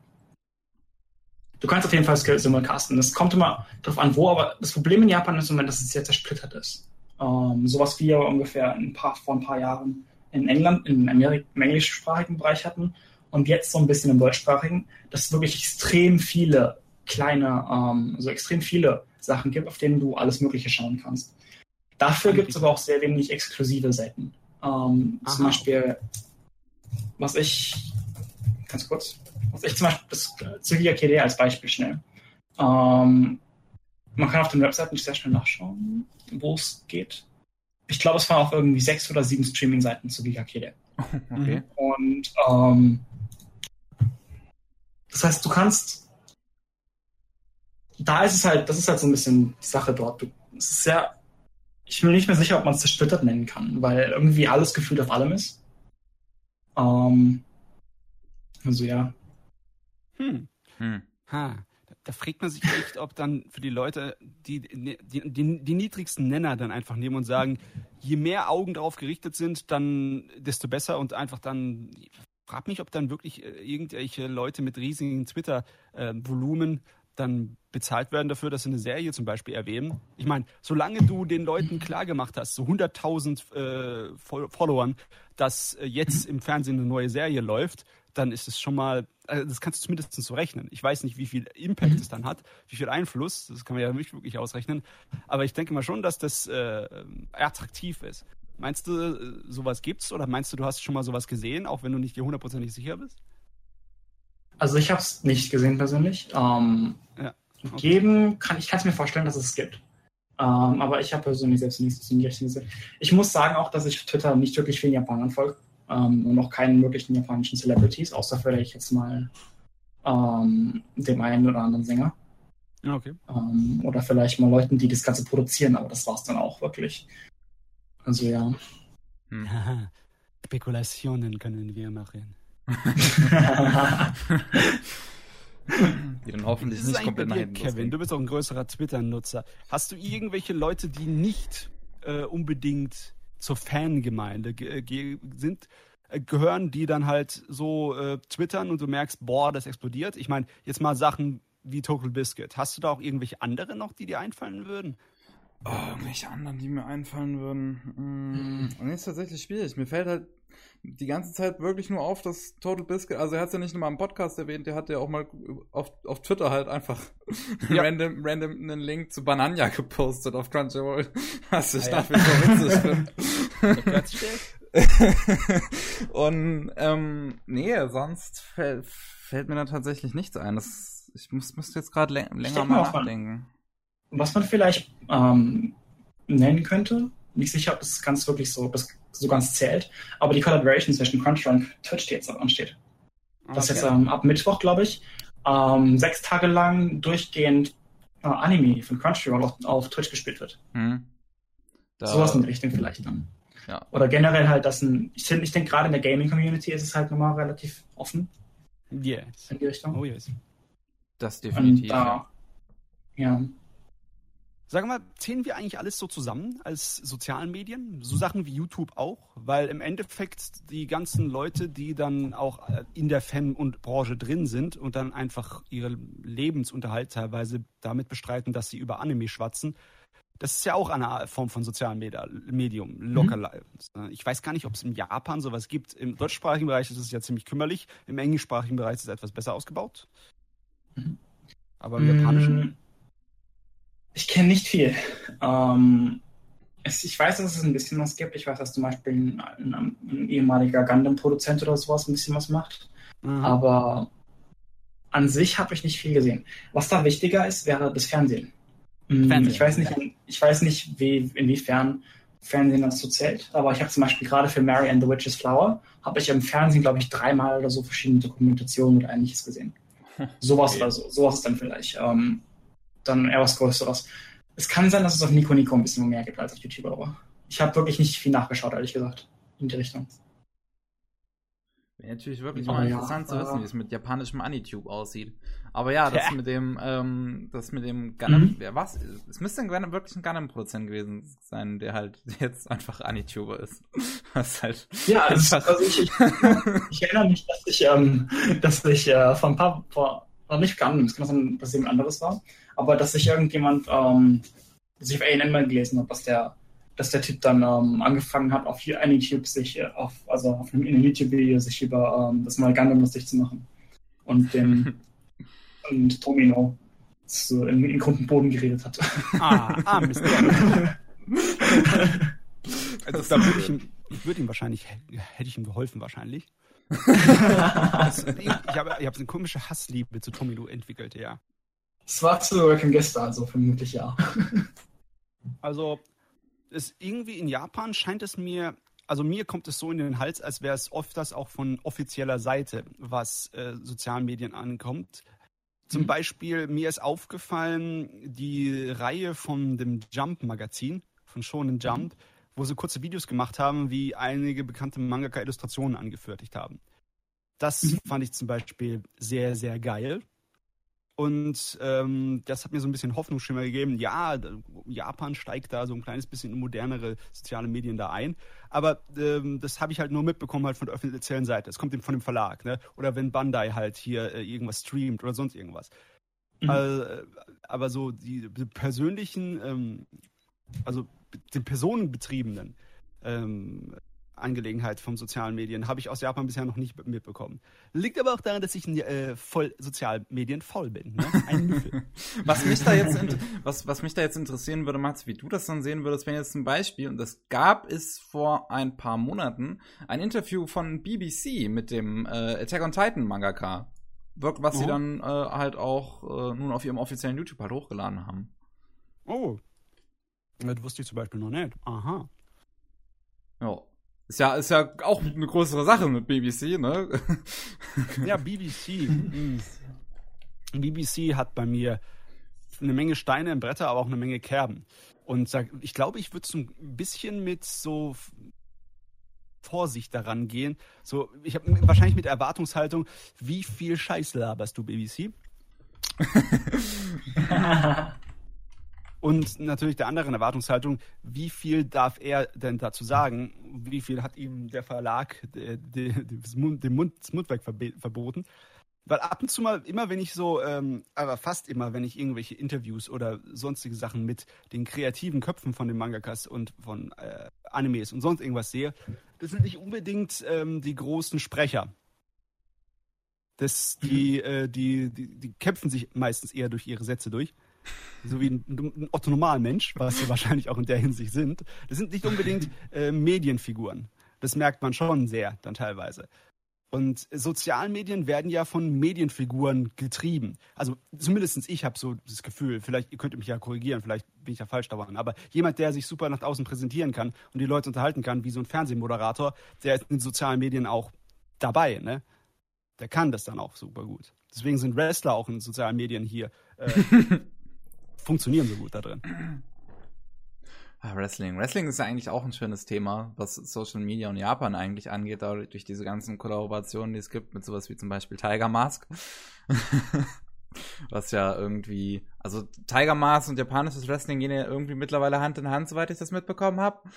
du kannst auf jeden Fall simulcasten. Es kommt immer darauf an, wo, aber das Problem in Japan ist im Moment, dass es sehr zersplittert ist. Ähm, sowas wie wir ungefähr ein paar, vor ein paar Jahren in England, in Amerik im englischsprachigen Bereich hatten und jetzt so ein bisschen im deutschsprachigen, dass wirklich extrem viele kleine, ähm, also extrem viele Sachen gibt, auf denen du alles Mögliche schauen kannst. Dafür gibt es aber auch sehr wenig exklusive Seiten. Ähm, zum Beispiel, was ich, ganz kurz, was ich zum Beispiel, das Zugia KD als Beispiel schnell. Ähm, man kann auf den Webseiten sehr schnell nachschauen, wo es geht. Ich glaube, es waren auch irgendwie sechs oder sieben Streaming-Seiten zu Giga KD. Okay. Und ähm, das heißt, du kannst da ist es halt, das ist halt so ein bisschen die Sache dort. Es ist sehr, ich bin nicht mehr sicher, ob man es zersplittert nennen kann, weil irgendwie alles gefühlt auf allem ist. Ähm, also ja. Hm. hm. Ha. Da fragt man sich echt, ob dann für die Leute die, die, die, die, niedrigsten Nenner dann einfach nehmen und sagen, je mehr Augen drauf gerichtet sind, dann desto besser und einfach dann frag mich, ob dann wirklich äh, irgendwelche Leute mit riesigen Twitter-Volumen äh, dann bezahlt werden dafür, dass sie eine Serie zum Beispiel erwähnen. Ich meine, solange du den Leuten klargemacht hast, so 100.000 äh, Followern, dass äh, jetzt im Fernsehen eine neue Serie läuft, dann ist es schon mal, also das kannst du zumindest so rechnen. Ich weiß nicht, wie viel Impact es dann hat, wie viel Einfluss, das kann man ja nicht wirklich ausrechnen. Aber ich denke mal schon, dass das äh, attraktiv ist. Meinst du, äh, sowas gibt's oder meinst du, du hast schon mal sowas gesehen, auch wenn du nicht dir hundertprozentig sicher bist? Also ich habe es nicht gesehen persönlich. Ähm, ja. okay. Geben kann ich kann es mir vorstellen, dass es gibt. Ähm, aber ich habe persönlich selbst nichts in die Richtung gesehen. Ich muss sagen auch, dass ich auf Twitter nicht wirklich vielen Japanern folge ähm, und auch keinen möglichen japanischen Celebrities, außer vielleicht jetzt mal ähm, dem einen oder anderen Sänger. Okay. Ähm, oder vielleicht mal Leuten, die das Ganze produzieren, aber das war es dann auch wirklich. Also ja. Hm. Spekulationen können wir machen. Die dann hoffentlich nicht komplett nach hinten Kevin, du bist auch ein größerer Twitter-Nutzer. Hast du irgendwelche Leute, die nicht äh, unbedingt zur Fangemeinde äh, sind, äh, gehören, die dann halt so äh, twittern und du merkst, boah, das explodiert. Ich meine, jetzt mal Sachen wie Total Biscuit. Hast du da auch irgendwelche andere noch, die dir einfallen würden? Oh, irgendwelche anderen, die mir einfallen würden. Mm, nee, ist tatsächlich schwierig. Mir fällt halt die ganze Zeit wirklich nur auf, dass Total Biscuit, also er hat es ja nicht nur mal im Podcast erwähnt, der hat ja auch mal auf, auf Twitter halt einfach ja. random, random einen Link zu Banania gepostet auf Crunchyroll, was ich ah, nach wie vor witzig finde. Und ähm, nee, sonst fällt, fällt mir da tatsächlich nichts ein. Das, ich muss, müsste jetzt gerade länger mal nachdenken. Was man vielleicht ähm, nennen könnte, nicht sicher, ob das ganz wirklich so, das so ganz zählt, aber die Collaboration zwischen Crunchyroll und Twitch, die jetzt ansteht. Das ist jetzt ähm, ab Mittwoch, glaube ich, ähm, sechs Tage lang durchgehend äh, Anime von Crunchyroll auf, auf Twitch gespielt wird. Hm. Da, Sowas in die Richtung vielleicht dann. Ja. Oder generell halt, dass ein, ich, ich denke gerade in der Gaming-Community ist es halt nochmal relativ offen. Yes. In die Richtung. Oh yes. Das definitiv. Und, da, ja. Sag mal, zählen wir eigentlich alles so zusammen als sozialen Medien? So Sachen wie YouTube auch? Weil im Endeffekt die ganzen Leute, die dann auch äh, in der Fan- und Branche drin sind und dann einfach ihren Lebensunterhalt teilweise damit bestreiten, dass sie über Anime schwatzen, das ist ja auch eine Form von sozialen Medium, locker mhm. Ich weiß gar nicht, ob es in Japan sowas gibt. Im deutschsprachigen Bereich ist es ja ziemlich kümmerlich. Im englischsprachigen Bereich ist es etwas besser ausgebaut. Mhm. Aber im mhm. japanischen ich kenne nicht viel. Ähm, es, ich weiß, dass es ein bisschen was gibt. Ich weiß, dass zum Beispiel ein, ein, ein ehemaliger Gundam-Produzent oder sowas ein bisschen was macht. Mhm. Aber an sich habe ich nicht viel gesehen. Was da wichtiger ist, wäre das Fernsehen. Hm, Fernsehen ich weiß nicht, ich weiß nicht wie, inwiefern Fernsehen dazu zählt, aber ich habe zum Beispiel gerade für Mary and the Witch's Flower, habe ich im Fernsehen, glaube ich, dreimal oder so verschiedene Dokumentationen oder ähnliches gesehen. Sowas okay. oder so. Sowas dann vielleicht. Ähm, dann eher was Größeres. Es kann sein, dass es auf Nico Nico ein bisschen mehr gibt als auf YouTube, aber ich habe wirklich nicht viel nachgeschaut, ehrlich gesagt, in die Richtung. Wäre natürlich wirklich mal ja, interessant zu wissen, wie es mit japanischem Anitube aussieht. Aber ja, das ja. mit dem, ähm, das mit dem Gundam, mhm. wer was? Es müsste ein Gundam, wirklich ein Gundam-Produzent gewesen sein, der halt jetzt einfach Anituber ist. Was halt ja, das, also ich, ich, ich, erinnere mich, dass ich, ähm, dass ich äh, von ein paar, vor, nicht Gundam, es kann sein, dass es eben anderes war, aber dass sich irgendjemand, ähm, dass ich auf ANN mal gelesen habe, dass der, dass der Typ dann ähm, angefangen hat, auf YouTube sich, äh, auf, also auf einem, einem YouTube-Video sich über ähm, das neue Gundam lustig zu machen. Und den und Tomino so in, in Grund und Boden geredet hat. Ah, ah Mist. also da würde ich ihm, ich würde ihm wahrscheinlich, hätte ich ihm geholfen wahrscheinlich. also, ich habe ich hab eine komische Hassliebe zu Tomino entwickelt, ja. Es war zu Working Gäste, also vermutlich ja. also, es irgendwie in Japan scheint es mir, also mir kommt es so in den Hals, als wäre es oft das auch von offizieller Seite, was äh, sozialen Medien ankommt. Zum mhm. Beispiel, mir ist aufgefallen, die Reihe von dem Jump-Magazin, von Shonen Jump, mhm. wo sie kurze Videos gemacht haben, wie einige bekannte Mangaka-Illustrationen angefertigt haben. Das mhm. fand ich zum Beispiel sehr, sehr geil. Und ähm, das hat mir so ein bisschen Hoffnungsschimmer gegeben. Ja, Japan steigt da so ein kleines bisschen in modernere soziale Medien da ein. Aber ähm, das habe ich halt nur mitbekommen halt von der offiziellen Seite. Es kommt eben von dem Verlag, ne? Oder wenn Bandai halt hier äh, irgendwas streamt oder sonst irgendwas. Mhm. Äh, aber so die, die persönlichen, ähm, also den personenbetriebenen ähm, Angelegenheit von sozialen Medien habe ich aus Japan bisher noch nicht mitbekommen. Liegt aber auch daran, dass ich äh, voll Sozialmedien faul bin. Ne? Ein was mich da jetzt was, was mich da jetzt interessieren würde, Mats, wie du das dann sehen würdest, wenn jetzt zum Beispiel und das gab es vor ein paar Monaten ein Interview von BBC mit dem äh, Attack on Titan Mangaka, was oh. sie dann äh, halt auch äh, nun auf ihrem offiziellen YouTube halt hochgeladen haben. Oh, das wusste ich zum Beispiel noch nicht. Aha. Ja. Ist ja, ist ja auch eine größere Sache mit BBC, ne? ja, BBC. BBC hat bei mir eine Menge Steine im Bretter, aber auch eine Menge Kerben. Und ich glaube, ich würde so ein bisschen mit so Vorsicht daran gehen. So, ich habe wahrscheinlich mit Erwartungshaltung, wie viel Scheiß laberst du, BBC? Und natürlich der anderen Erwartungshaltung, wie viel darf er denn dazu sagen? Wie viel hat ihm der Verlag de, de, de, Mund, das Mundwerk verboten? Weil ab und zu mal, immer wenn ich so, ähm, aber fast immer, wenn ich irgendwelche Interviews oder sonstige Sachen mit den kreativen Köpfen von den Mangakas und von äh, Animes und sonst irgendwas sehe, das sind nicht unbedingt ähm, die großen Sprecher. Das, die, äh, die, die, die kämpfen sich meistens eher durch ihre Sätze durch. So wie ein, ein Otto Normalmensch, was sie wahrscheinlich auch in der Hinsicht sind. Das sind nicht unbedingt äh, Medienfiguren. Das merkt man schon sehr dann teilweise. Und Sozialmedien werden ja von Medienfiguren getrieben. Also zumindest ich habe so das Gefühl, vielleicht, ihr könnt mich ja korrigieren, vielleicht bin ich ja falsch daran, aber jemand, der sich super nach außen präsentieren kann und die Leute unterhalten kann, wie so ein Fernsehmoderator, der ist in den sozialen Medien auch dabei, ne? Der kann das dann auch super gut. Deswegen sind Wrestler auch in sozialen Medien hier, äh, funktionieren so gut da drin. Ah, Wrestling. Wrestling ist ja eigentlich auch ein schönes Thema, was Social Media und Japan eigentlich angeht, durch diese ganzen Kollaborationen, die es gibt mit sowas wie zum Beispiel Tiger Mask. was ja irgendwie, also Tiger Mask und japanisches Wrestling gehen ja irgendwie mittlerweile Hand in Hand, soweit ich das mitbekommen habe.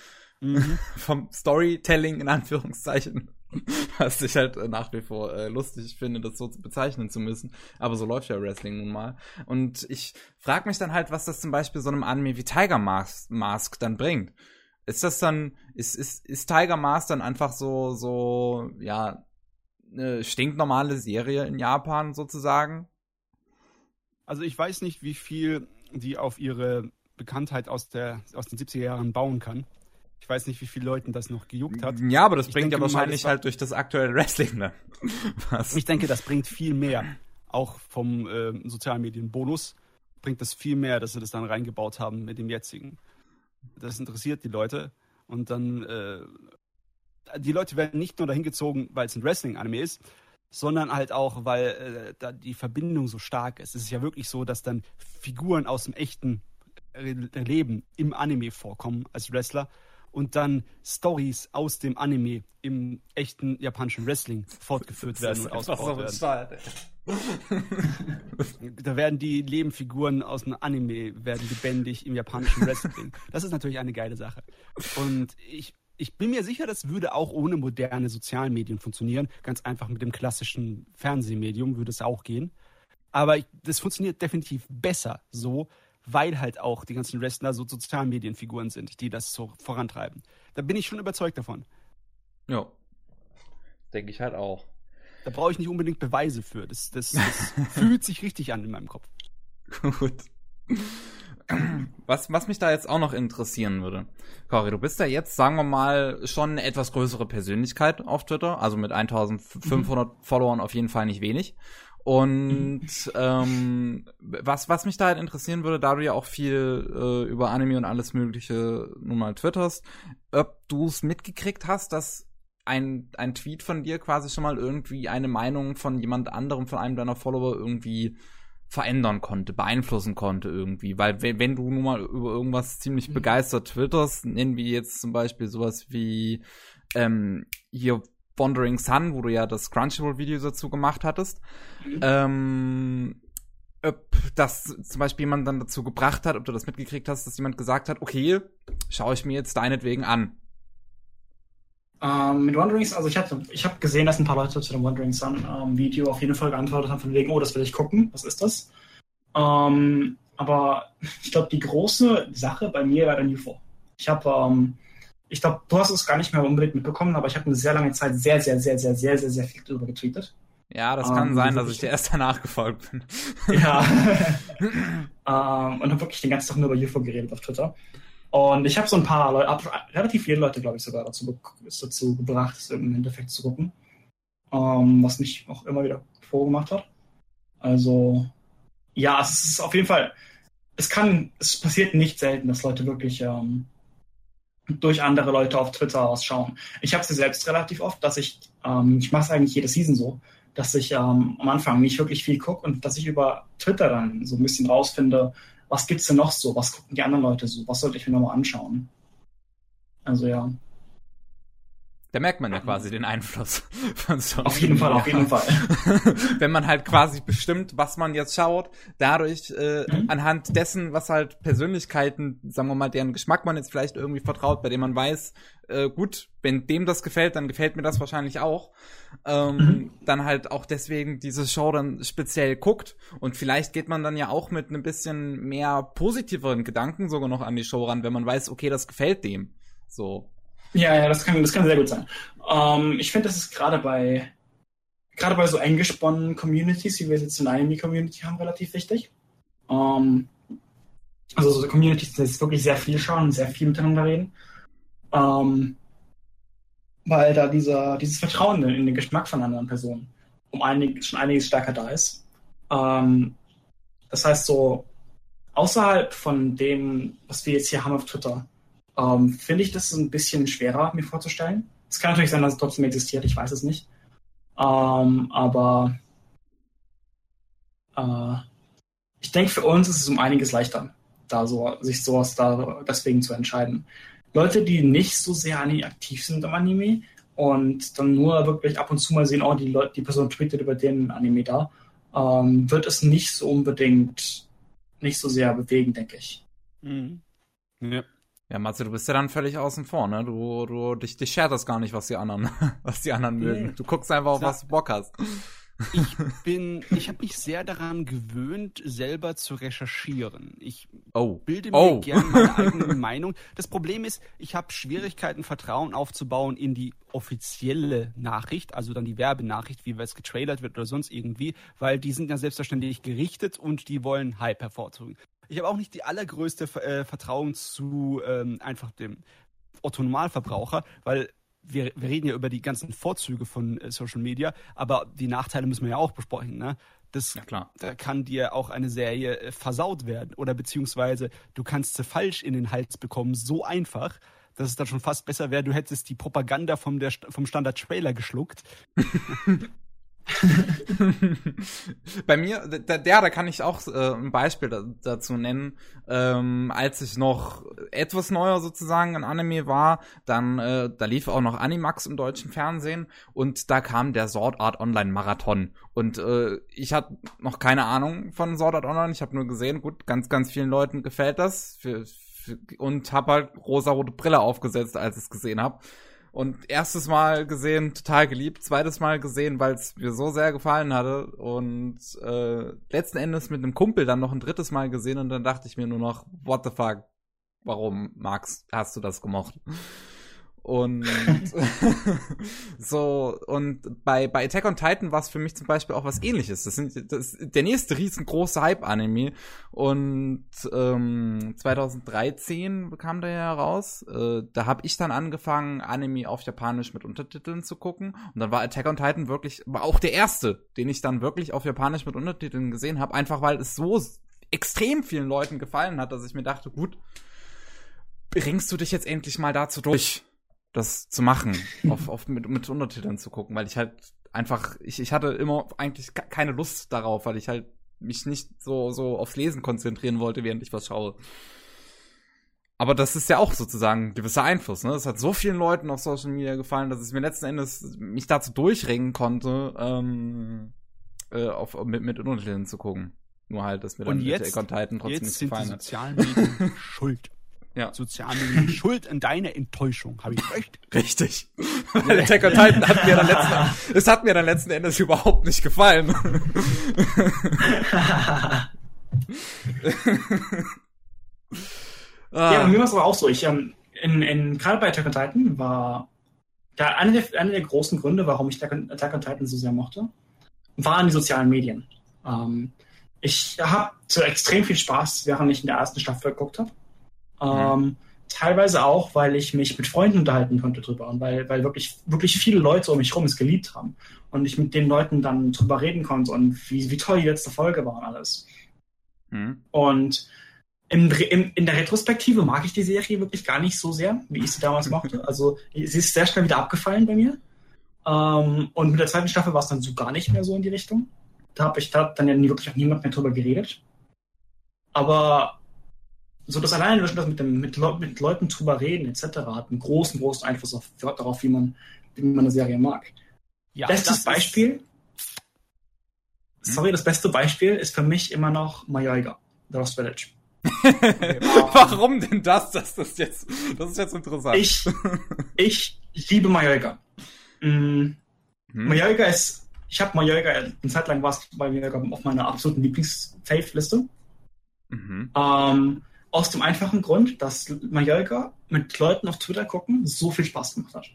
Mhm. Vom Storytelling in Anführungszeichen. Was ich halt nach wie vor äh, lustig finde, das so bezeichnen zu müssen. Aber so läuft ja Wrestling nun mal. Und ich frage mich dann halt, was das zum Beispiel so einem Anime wie Tiger Mask, Mask dann bringt. Ist das dann, ist, ist, ist Tiger Mask dann einfach so, so, ja, eine stinknormale Serie in Japan sozusagen? Also ich weiß nicht, wie viel die auf ihre Bekanntheit aus, der, aus den 70er Jahren bauen kann. Ich weiß nicht, wie viele Leuten das noch gejuckt hat. Ja, aber das ich bringt ja wahrscheinlich mal, halt durch das aktuelle Wrestling ne? Was? Ich denke, das bringt viel mehr. Auch vom äh, sozialen Medienbonus bringt das viel mehr, dass sie das dann reingebaut haben mit dem jetzigen. Das interessiert die Leute. Und dann, äh, die Leute werden nicht nur dahin gezogen, weil es ein Wrestling-Anime ist, sondern halt auch, weil äh, da die Verbindung so stark ist. Es ist ja wirklich so, dass dann Figuren aus dem echten Leben im Anime vorkommen als Wrestler und dann Stories aus dem Anime im echten japanischen Wrestling fortgeführt werden und ausgebaut werden. Start, da werden die Lebenfiguren aus dem Anime werden lebendig im japanischen Wrestling. Das ist natürlich eine geile Sache. Und ich, ich bin mir sicher, das würde auch ohne moderne Sozialmedien funktionieren. Ganz einfach mit dem klassischen Fernsehmedium würde es auch gehen. Aber das funktioniert definitiv besser so, weil halt auch die ganzen Wrestler so Sozialmedienfiguren sind, die das so vorantreiben. Da bin ich schon überzeugt davon. Ja. Denke ich halt auch. Da brauche ich nicht unbedingt Beweise für. Das, das, das fühlt sich richtig an in meinem Kopf. Gut. Was, was mich da jetzt auch noch interessieren würde. Cory, du bist ja jetzt, sagen wir mal, schon eine etwas größere Persönlichkeit auf Twitter, also mit 1500 mhm. Followern auf jeden Fall nicht wenig. Und ähm, was, was mich da halt interessieren würde, da du ja auch viel äh, über Anime und alles Mögliche nun mal twitterst, ob du es mitgekriegt hast, dass ein, ein Tweet von dir quasi schon mal irgendwie eine Meinung von jemand anderem, von einem deiner Follower irgendwie verändern konnte, beeinflussen konnte irgendwie. Weil wenn, du nun mal über irgendwas ziemlich mhm. begeistert twitterst, nennen wir jetzt zum Beispiel sowas wie ähm, hier Wandering Sun, wo du ja das Crunchyroll-Video dazu gemacht hattest, mhm. ähm, ob das zum Beispiel jemand dann dazu gebracht hat, ob du das mitgekriegt hast, dass jemand gesagt hat, okay, schaue ich mir jetzt deinetwegen an. Ähm, mit Wandering Sun, also ich habe ich hab gesehen, dass ein paar Leute zu dem Wandering Sun ähm, Video auf jeden Fall geantwortet haben, von wegen, oh, das will ich gucken, was ist das? Ähm, aber ich glaube, die große Sache bei mir war dann UFO. Ich habe ähm, ich glaube, du hast es gar nicht mehr unbedingt mitbekommen, aber ich habe eine sehr lange Zeit sehr, sehr, sehr, sehr, sehr, sehr, sehr viel darüber getweetet. Ja, das kann ähm, sein, dass ich dir erst danach gefolgt bin. Ja. ähm, und habe wirklich den ganzen Tag nur über UFO geredet auf Twitter. Und ich habe so ein paar Leute, relativ viele Leute, glaube ich, sogar dazu, dazu gebracht, es im Endeffekt zu gucken. Ähm, was mich auch immer wieder vorgemacht hat. Also, ja, es ist auf jeden Fall, es kann, es passiert nicht selten, dass Leute wirklich ähm, durch andere Leute auf Twitter ausschauen. Ich habe sie selbst relativ oft, dass ich, ähm, ich mache es eigentlich jede Season so, dass ich ähm, am Anfang nicht wirklich viel gucke und dass ich über Twitter dann so ein bisschen rausfinde, was gibt's denn noch so, was gucken die anderen Leute so, was sollte ich mir nochmal anschauen. Also ja. Da merkt man ja quasi den Einfluss von Social Auf jeden Fall, auf jeden Fall. Wenn man halt quasi bestimmt, was man jetzt schaut, dadurch äh, mhm. anhand dessen, was halt Persönlichkeiten, sagen wir mal, deren Geschmack man jetzt vielleicht irgendwie vertraut, bei dem man weiß, äh, gut, wenn dem das gefällt, dann gefällt mir das wahrscheinlich auch. Ähm, mhm. Dann halt auch deswegen diese Show dann speziell guckt. Und vielleicht geht man dann ja auch mit ein bisschen mehr positiveren Gedanken sogar noch an die Show ran, wenn man weiß, okay, das gefällt dem. So. Ja, ja, das kann, das kann sehr gut sein. Ähm, ich finde, das ist gerade bei, gerade bei so eingesponnenen Communities, wie wir es jetzt in der Anime-Community haben, relativ wichtig. Ähm, also so Communities, die jetzt wirklich sehr viel schauen und sehr viel miteinander reden. Ähm, weil da dieser, dieses Vertrauen in den Geschmack von anderen Personen um einig, schon einiges stärker da ist. Ähm, das heißt so, außerhalb von dem, was wir jetzt hier haben auf Twitter, ähm, finde ich das ein bisschen schwerer, mir vorzustellen. Es kann natürlich sein, dass es trotzdem existiert, ich weiß es nicht. Ähm, aber äh, ich denke, für uns ist es um einiges leichter, da so, sich sowas da deswegen zu entscheiden. Leute, die nicht so sehr aktiv sind am Anime und dann nur wirklich ab und zu mal sehen, oh, die, Leute, die Person tweetet über den Anime da, ähm, wird es nicht so unbedingt nicht so sehr bewegen, denke ich. Mhm. Ja. Ja, Matze, du bist ja dann völlig außen vor, ne? Du, du, dich, dich schert das gar nicht, was die anderen, was die anderen mögen. Du guckst einfach auf, was du Bock hast. Ich bin, ich habe mich sehr daran gewöhnt, selber zu recherchieren. Ich oh. bilde mir oh. gerne meine eigene Meinung. Das Problem ist, ich habe Schwierigkeiten, Vertrauen aufzubauen in die offizielle Nachricht, also dann die Werbenachricht, wie es getrailert wird oder sonst irgendwie, weil die sind ja selbstverständlich gerichtet und die wollen Hype hervorzuholen. Ich habe auch nicht die allergrößte äh, Vertrauen zu ähm, einfach dem Otto-Normalverbraucher, weil wir, wir reden ja über die ganzen Vorzüge von äh, Social Media, aber die Nachteile müssen wir ja auch besprechen. Ne? Das, ja, klar. Da kann dir auch eine Serie äh, versaut werden oder beziehungsweise du kannst sie falsch in den Hals bekommen, so einfach, dass es dann schon fast besser wäre, du hättest die Propaganda vom, der, vom Standard-Trailer geschluckt. Bei mir, der, der, da kann ich auch äh, ein Beispiel da, dazu nennen. Ähm, als ich noch etwas neuer sozusagen in Anime war, dann äh, da lief auch noch Animax im deutschen Fernsehen und da kam der Sword Art Online Marathon und äh, ich hatte noch keine Ahnung von Sword Art Online. Ich habe nur gesehen, gut, ganz ganz vielen Leuten gefällt das für, für, und habe halt rosa rote Brille aufgesetzt, als ich es gesehen habe. Und erstes Mal gesehen, total geliebt. Zweites Mal gesehen, weil es mir so sehr gefallen hatte. Und äh, letzten Endes mit einem Kumpel dann noch ein drittes Mal gesehen. Und dann dachte ich mir nur noch, what the fuck? Warum, Max, hast du das gemocht? Und so, und bei, bei Attack on Titan war es für mich zum Beispiel auch was ähnliches. Das, sind, das ist der nächste riesengroße Hype-Anime. Und ähm, 2013 kam der ja raus. Äh, da habe ich dann angefangen, Anime auf Japanisch mit Untertiteln zu gucken. Und dann war Attack on Titan wirklich, war auch der erste, den ich dann wirklich auf Japanisch mit Untertiteln gesehen habe. Einfach weil es so extrem vielen Leuten gefallen hat, dass ich mir dachte, gut, bringst du dich jetzt endlich mal dazu durch? Das zu machen, auf, auf mit, mit Untertiteln zu gucken, weil ich halt einfach, ich, ich hatte immer eigentlich keine Lust darauf, weil ich halt mich nicht so, so aufs Lesen konzentrieren wollte, während ich was schaue. Aber das ist ja auch sozusagen ein gewisser Einfluss, ne? Es hat so vielen Leuten auf Social Media gefallen, dass es mir letzten Endes mich dazu durchringen konnte, ähm, äh, auf, mit, mit Untertiteln zu gucken. Nur halt, dass mir dann Und jetzt, Attack on Titan trotzdem nicht gefallen hat. sozialen Medien schuld ja. sozialen Schuld an deiner Enttäuschung. Habe ich recht? Richtig. Weil Attack on Titan hat mir dann letzten, es hat mir dann letzten Endes überhaupt nicht gefallen. ja, mir war es aber auch so. Ich, ähm, in, in, gerade bei Attack on Titan war da einer der, einer der großen Gründe, warum ich Attack on Titan so sehr mochte, waren die sozialen Medien. Ähm, ich habe so extrem viel Spaß, während ich in der ersten Staffel geguckt habe. Ähm, teilweise auch, weil ich mich mit Freunden unterhalten konnte drüber und weil, weil wirklich, wirklich viele Leute um mich herum es geliebt haben und ich mit den Leuten dann drüber reden konnte und wie, wie toll die letzte Folge war und alles. Mhm. Und im, im, in der Retrospektive mag ich die Serie wirklich gar nicht so sehr, wie ich sie damals mochte. Also sie ist sehr schnell wieder abgefallen bei mir. Ähm, und mit der zweiten Staffel war es dann so gar nicht mehr so in die Richtung. Da habe ich da dann ja nie, wirklich auch niemand mehr drüber geredet. Aber so das alleine das mit, dem, mit, mit Leuten drüber reden etc. hat einen großen, großen Einfluss auf, darauf, wie man, wie man eine Serie mag. Ja, Bestes Beispiel. Hm? Sorry, das beste Beispiel ist für mich immer noch Mayoiga, The Lost Village. Warum denn das? Das ist jetzt, das ist jetzt interessant. Ich, ich liebe Mayoiga. Mm, hm. Mayoiga ist, ich habe Mayoiga, eine Zeit lang war es bei mir auf meiner absoluten Lieblings-Fave-Liste. Mhm. Ähm, aus dem einfachen Grund, dass Mallorca mit Leuten auf Twitter gucken so viel Spaß gemacht hat.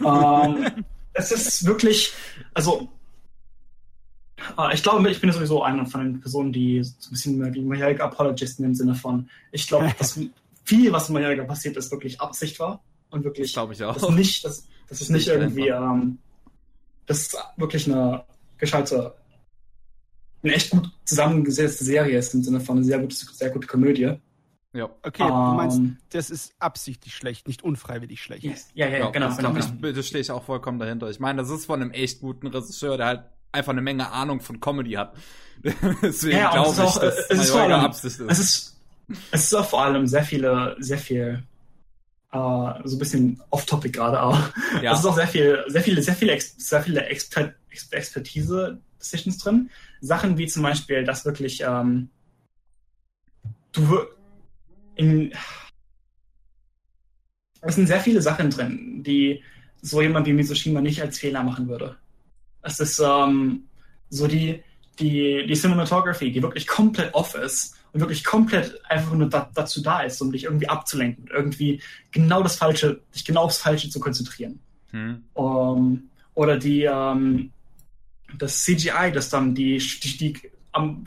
ähm, es ist wirklich, also äh, ich glaube, ich bin sowieso einer von den Personen, die so ein bisschen mehr wie Mallorca Apologisten im Sinne von, ich glaube, dass viel, was in Mallorca passiert ist, wirklich Absicht war und wirklich, glaube ich auch. Das nicht, das, das ist nicht irgendwie, ähm, das ist wirklich eine gescheite eine echt gut zusammengesetzte Serie ist, im Sinne von eine sehr gute, sehr gute Komödie. Ja. Okay, um, du meinst, ähm. das ist absichtlich schlecht, nicht unfreiwillig schlecht. Yes. Ja, ja, ja, genau. Das, genau, genau. Ich, das stehe ich auch vollkommen dahinter. Ich meine, das ist von einem echt guten Regisseur, der halt einfach eine Menge Ahnung von Comedy hat. Deswegen ja, glaube ich, auch, dass es ist vor allem, Absicht ist. Es ist, es ist auch vor allem sehr viele, sehr viel, uh, so ein bisschen off-topic gerade auch. Ja. Es ist auch sehr viel, sehr viele, sehr viele, sehr viele Exper Expertise-Decisions drin. Sachen wie zum Beispiel, dass wirklich ähm, du in es sind sehr viele Sachen drin, die so jemand wie Mitsushima nicht als Fehler machen würde. Es ist ähm, so die, die, die Cinematography, die wirklich komplett off ist und wirklich komplett einfach nur da, dazu da ist, um dich irgendwie abzulenken, irgendwie genau das Falsche, dich genau aufs Falsche zu konzentrieren. Hm. Um, oder die, ähm, das CGI, das dann die, die, die,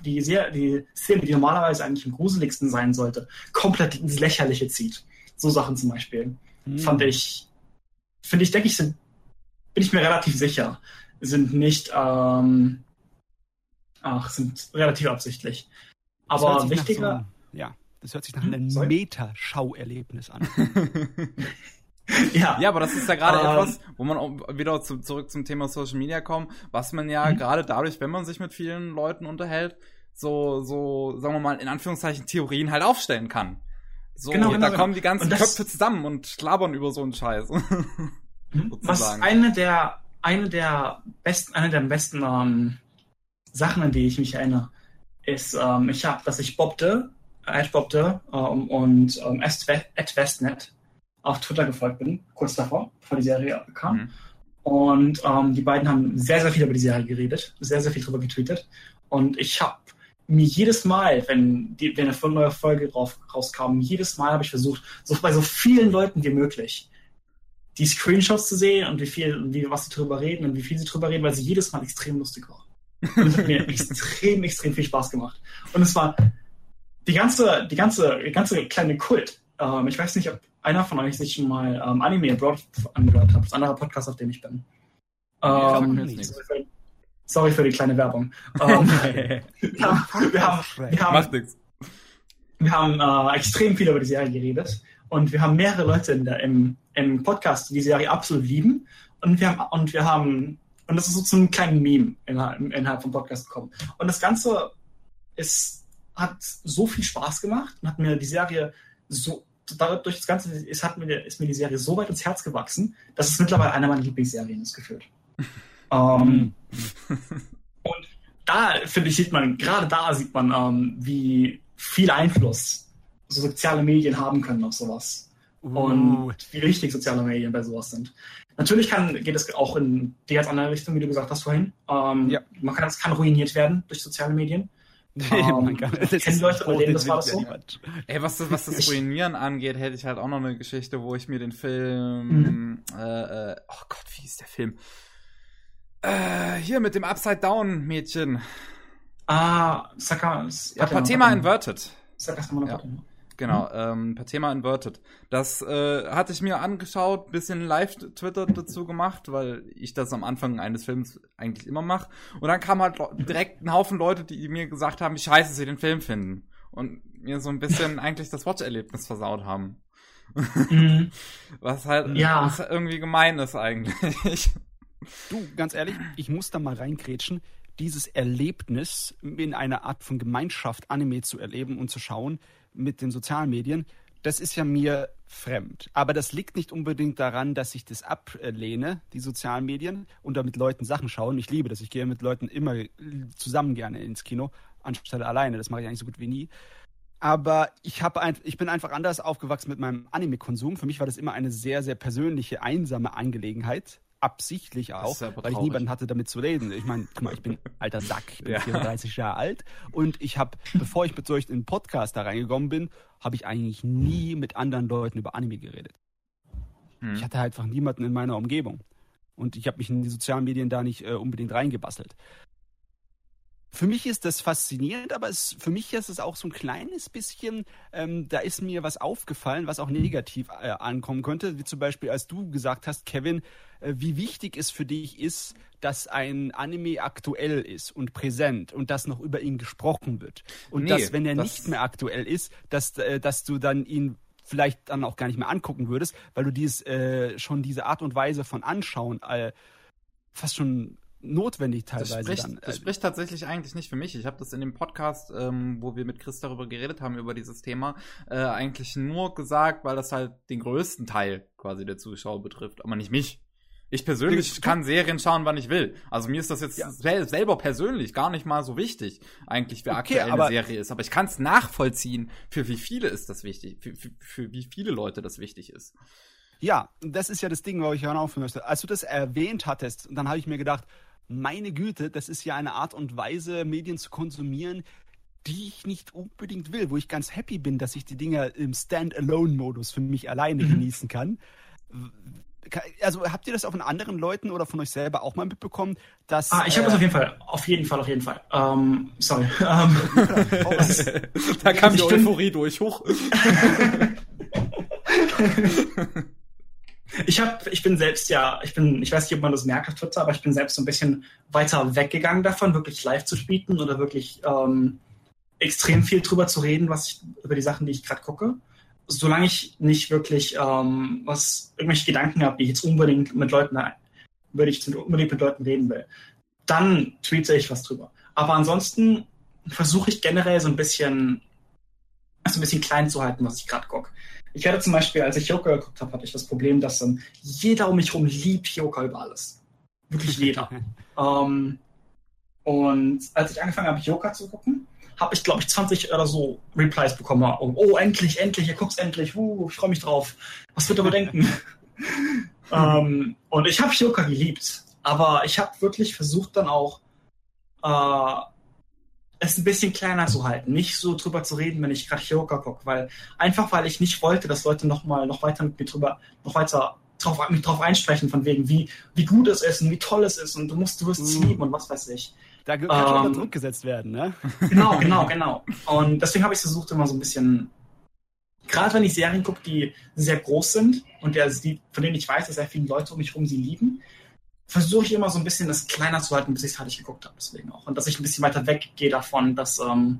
die, sehr, die Szene, die normalerweise eigentlich am gruseligsten sein sollte, komplett ins Lächerliche zieht. So Sachen zum Beispiel. Hm. Fand ich, finde ich, denke ich, sind, bin ich mir relativ sicher, sind nicht, ähm, ach, sind relativ absichtlich. Aber wichtiger. So, ja, das hört sich nach einem hm? Meta-Schauerlebnis an. ja. ja, aber das ist ja gerade ähm, etwas, wo man auch wieder zu, zurück zum Thema Social Media kommt, was man ja mhm. gerade dadurch, wenn man sich mit vielen Leuten unterhält, so, so, sagen wir mal, in Anführungszeichen Theorien halt aufstellen kann. So, genau, genau, da genau. kommen die ganzen das, Köpfe zusammen und labern über so einen Scheiß. Mhm. was eine der, eine der besten, eine der besten ähm, Sachen, an die ich mich erinnere, ist, ähm, ich habe, dass ich Bobde, Ed Bobde ähm, und ähm, Ed Westnet auf Twitter gefolgt bin, kurz davor, bevor die Serie kam. Mhm. Und ähm, die beiden haben sehr, sehr viel über die Serie geredet, sehr, sehr viel drüber getweetet. Und ich habe mir jedes Mal, wenn, die, wenn eine neue Folge drauf, rauskam, jedes Mal habe ich versucht, so bei so vielen Leuten wie möglich, die Screenshots zu sehen und wie viel, wie, was sie drüber reden und wie viel sie drüber reden, weil sie jedes Mal extrem lustig war. Und es hat mir extrem, extrem viel Spaß gemacht. Und es war die ganze, die ganze, die ganze kleine Kult. Ähm, ich weiß nicht, ob einer von euch sich schon mal ähm, Anime Abroad angehört hat. Das andere Podcast, auf dem ich bin. Ähm, sorry, für, sorry, für, die kleine Werbung. Ähm, ja, wir haben, wir haben, wir haben äh, extrem viel über die Serie geredet und wir haben mehrere Leute in der, im, im Podcast, die die Serie absolut lieben und wir haben und wir haben und das ist so zu einem kleinen Meme innerhalb, innerhalb vom Podcast gekommen. Und das Ganze ist, hat so viel Spaß gemacht und hat mir die Serie so dadurch das Ganze ist, hat mir, ist mir die Serie so weit ins Herz gewachsen, dass es mittlerweile eine meiner Lieblingsserien ist gefühlt. ähm, und da, finde ich, sieht man, gerade da sieht man, ähm, wie viel Einfluss so soziale Medien haben können auf sowas. Uh. Und wie wichtig soziale Medien bei sowas sind. Natürlich kann, geht es auch in die ganz andere Richtung, wie du gesagt hast vorhin. Ähm, ja. Man kann, es kann ruiniert werden durch soziale Medien. Um, ähm, ich kenne Leute, bei denen das war das so. Ey, was das, was das Ruinieren angeht, hätte ich halt auch noch eine Geschichte, wo ich mir den Film, mhm. äh, äh, oh Gott, wie ist der Film? Äh, hier mit dem Upside Down Mädchen. Ah, Saka. Ja, Patema Inverted. Saka, ja. Genau, mhm. ähm, Thema Inverted. Das äh, hatte ich mir angeschaut, bisschen Live-Twitter dazu gemacht, weil ich das am Anfang eines Films eigentlich immer mache. Und dann kam halt direkt ein Haufen Leute, die mir gesagt haben, wie scheiße sie den Film finden. Und mir so ein bisschen eigentlich das Watch-Erlebnis versaut haben. Mhm. was halt ja. was irgendwie gemein ist eigentlich. Du, ganz ehrlich, ich muss da mal reingrätschen dieses Erlebnis in einer Art von Gemeinschaft Anime zu erleben und zu schauen, mit den sozialen Medien, das ist ja mir fremd. Aber das liegt nicht unbedingt daran, dass ich das ablehne, die sozialen Medien, und da mit Leuten Sachen schauen. Ich liebe das. Ich gehe mit Leuten immer zusammen gerne ins Kino, anstelle alleine. Das mache ich eigentlich so gut wie nie. Aber ich, hab ein, ich bin einfach anders aufgewachsen mit meinem Anime-Konsum. Für mich war das immer eine sehr, sehr persönliche, einsame Angelegenheit absichtlich auch, weil ich niemanden hatte, damit zu reden. Ich meine, guck mal, ich bin alter Sack, ich bin ja. 34 Jahre alt und ich habe, bevor ich mit solchen Podcast da reingekommen bin, habe ich eigentlich nie mit anderen Leuten über Anime geredet. Hm. Ich hatte halt einfach niemanden in meiner Umgebung. Und ich habe mich in die sozialen Medien da nicht äh, unbedingt reingebastelt für mich ist das faszinierend, aber es, für mich ist es auch so ein kleines bisschen, ähm, da ist mir was aufgefallen, was auch negativ äh, ankommen könnte, wie zum Beispiel, als du gesagt hast, Kevin, äh, wie wichtig es für dich ist, dass ein Anime aktuell ist und präsent und dass noch über ihn gesprochen wird. Und nee, dass, wenn er das nicht mehr aktuell ist, dass, äh, dass du dann ihn vielleicht dann auch gar nicht mehr angucken würdest, weil du dies, äh, schon diese Art und Weise von Anschauen äh, fast schon notwendig teilweise das spricht, dann. Das spricht tatsächlich eigentlich nicht für mich. Ich habe das in dem Podcast, ähm, wo wir mit Chris darüber geredet haben, über dieses Thema, äh, eigentlich nur gesagt, weil das halt den größten Teil quasi der Zuschauer betrifft, aber nicht mich. Ich persönlich kann Serien schauen, wann ich will. Also mir ist das jetzt ja. sel selber persönlich gar nicht mal so wichtig, eigentlich, wer okay, aktuell eine Serie ist. Aber ich kann es nachvollziehen, für wie viele ist das wichtig, für, für, für wie viele Leute das wichtig ist. Ja, das ist ja das Ding, wo ich hören aufhören möchte. Als du das erwähnt hattest, dann habe ich mir gedacht, meine Güte, das ist ja eine Art und Weise, Medien zu konsumieren, die ich nicht unbedingt will, wo ich ganz happy bin, dass ich die Dinger im Stand-alone-Modus für mich alleine mhm. genießen kann. Also habt ihr das auch von anderen Leuten oder von euch selber auch mal mitbekommen, dass Ah, ich habe äh, das auf jeden Fall, auf jeden Fall, auf jeden Fall. Ähm, sorry. Ähm, da kam die Euphorie durch hoch. Ich habe, ich bin selbst ja, ich bin, ich weiß nicht, ob man das merkt auf Twitter, aber ich bin selbst so ein bisschen weiter weggegangen davon, wirklich live zu spielen oder wirklich ähm, extrem viel drüber zu reden, was ich, über die Sachen, die ich gerade gucke. Solange ich nicht wirklich ähm, was irgendwelche Gedanken habe, die ich jetzt unbedingt mit Leuten, würde ich unbedingt mit Leuten reden will, dann tweete ich was drüber. Aber ansonsten versuche ich generell so ein bisschen, so ein bisschen klein zu halten, was ich gerade gucke. Ich hatte zum Beispiel, als ich Joker geguckt habe, hatte ich das Problem, dass dann jeder um mich herum liebt Joker über alles. Wirklich jeder. ähm, und als ich angefangen habe, Joker zu gucken, habe ich, glaube ich, 20 oder so Replies bekommen. Oh, oh endlich, endlich, ihr guckt endlich. Uh, ich freue mich drauf. Was wird er denken? ähm, und ich habe Joker geliebt. Aber ich habe wirklich versucht, dann auch äh, es ein bisschen kleiner zu halten, nicht so drüber zu reden, wenn ich gerade Joker gucke, weil einfach weil ich nicht wollte, dass Leute noch mal noch weiter mit mir drüber, noch weiter drauf, mich drauf einsprechen, von wegen, wie, wie gut es ist und wie toll es ist und du musst, du wirst es mm. lieben und was weiß ich. Da kann ähm, schon unter Druck gesetzt werden, ne? Genau, genau, genau. Und deswegen habe ich versucht, immer so ein bisschen, gerade wenn ich Serien gucke, die sehr groß sind und der, die, von denen ich weiß, dass sehr viele Leute um mich herum sie lieben, versuche ich immer so ein bisschen das kleiner zu halten, bis ich es fertig geguckt habe. Deswegen auch. Und dass ich ein bisschen weiter weggehe davon, dass ähm,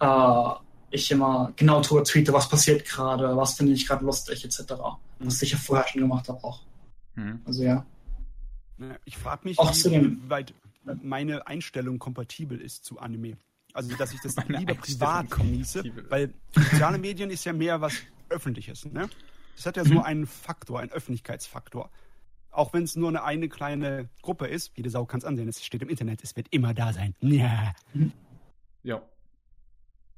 äh, ich immer genau tweete, was passiert gerade, was finde ich gerade lustig, etc. Mhm. Was ich ja vorher schon gemacht habe auch. Mhm. Also ja. Ich frage mich, auch wie weit meine Einstellung kompatibel ist zu Anime. Also, dass ich das lieber privat genieße, weil soziale Medien ist ja mehr was Öffentliches. Ne? Das hat ja so mhm. einen Faktor, einen Öffentlichkeitsfaktor. Auch wenn es nur eine, eine kleine Gruppe ist, jede Sau kann es ansehen, es steht im Internet, es wird immer da sein. Ja. Ja.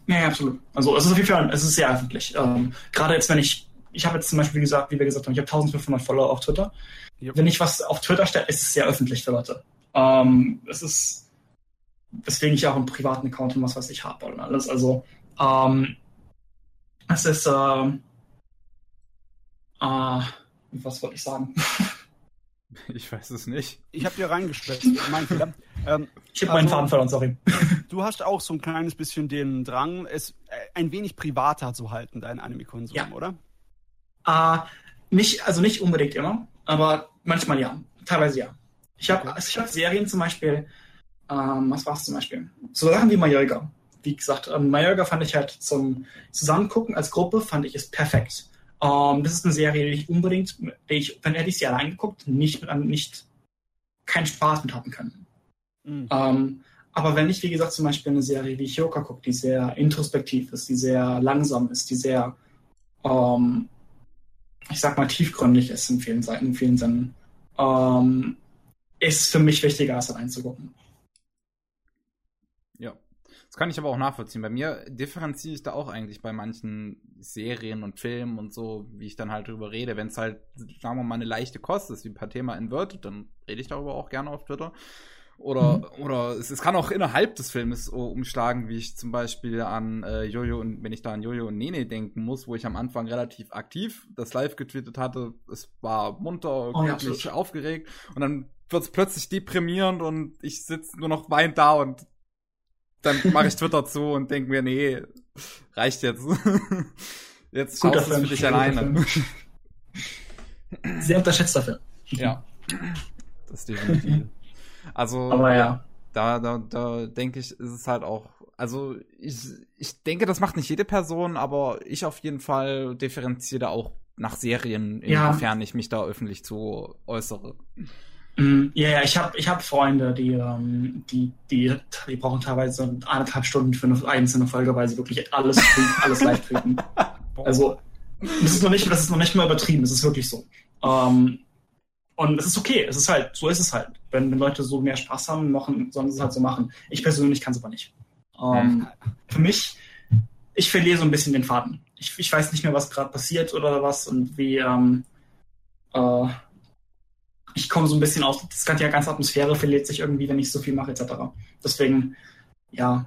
Ja, absolut. Also es ist auf jeden Fall, es ist sehr öffentlich. Ähm, Gerade jetzt, wenn ich, ich habe jetzt zum Beispiel, gesagt, wie wir gesagt haben, ich habe 1500 Follower auf Twitter. Yep. Wenn ich was auf Twitter stelle, ist es sehr öffentlich für Leute. Ähm, es ist, weswegen ich auch einen privaten Account und was weiß ich habe und alles. Also ähm, es ist, äh, äh, was wollte ich sagen? Ich weiß es nicht. Ich habe dir reingestreckt. Mein Fehler. Ähm, ich habe also, meinen Faden verloren, sorry. Du hast auch so ein kleines bisschen den Drang, es äh, ein wenig privater zu halten, deinen Anime-Konsum, ja. oder? Uh, nicht, also nicht unbedingt immer, aber manchmal ja. Teilweise ja. Ich habe okay. hab Serien zum Beispiel, ähm, was war es zum Beispiel? So Sachen wie Mallorca. Wie gesagt, ähm, Mallorca fand ich halt zum Zusammengucken als Gruppe, fand ich es perfekt. Um, ähm, das ist eine Serie, die ich unbedingt, die ich, wenn hätte ich sie allein geguckt, nicht, nicht keinen Spaß mit haben können. Mhm. Um, ähm, Aber wenn ich, wie gesagt, zum Beispiel eine Serie wie Hyoka gucke, die sehr introspektiv ist, die sehr langsam ist, die sehr, ähm, ich sag mal, tiefgründig ist in vielen Seiten, in vielen Sinnen, ähm, ist für mich wichtiger, als da reinzugucken. Ja. Das kann ich aber auch nachvollziehen. Bei mir differenziere ich da auch eigentlich bei manchen Serien und Filmen und so, wie ich dann halt drüber rede. Wenn es halt, sagen wir mal, eine leichte Kost ist, wie ein paar Thema inverted, dann rede ich darüber auch gerne auf Twitter. Oder, mhm. oder es, es, kann auch innerhalb des Filmes umschlagen, wie ich zum Beispiel an äh, Jojo und wenn ich da an Jojo und Nene denken muss, wo ich am Anfang relativ aktiv das live getweetet hatte. Es war munter, oh, aufgeregt und dann wird es plötzlich deprimierend und ich sitze nur noch weint da und dann mache ich Twitter zu und denke mir, nee, reicht jetzt. jetzt schaust du es für dich alleine. Sehr unterschätzter Film. Ja, das ist definitiv. Also, Aber ja. Da, da, da denke ich, ist es halt auch, also ich, ich denke, das macht nicht jede Person, aber ich auf jeden Fall differenziere auch nach Serien, inwiefern ja. ich mich da öffentlich zu äußere. Mm, ja, ja, ich habe ich hab Freunde, die, ähm, die, die, die brauchen teilweise eineinhalb Stunden für eine einzelne Folge, weil sie wirklich alles, alles live treten. Also, das ist noch nicht, das ist noch nicht mal übertrieben, es ist wirklich so. Ähm, und es ist okay, es ist halt, so ist es halt. Wenn, wenn Leute so mehr Spaß haben, machen, sollen sie es halt so machen. Ich persönlich kann es aber nicht. Ähm, für mich, ich verliere so ein bisschen den Faden. Ich, ich weiß nicht mehr, was gerade passiert oder was und wie, ähm, äh, ich komme so ein bisschen aus, das ganze, ja ganze Atmosphäre verliert sich irgendwie, wenn ich so viel mache, etc. Deswegen, ja,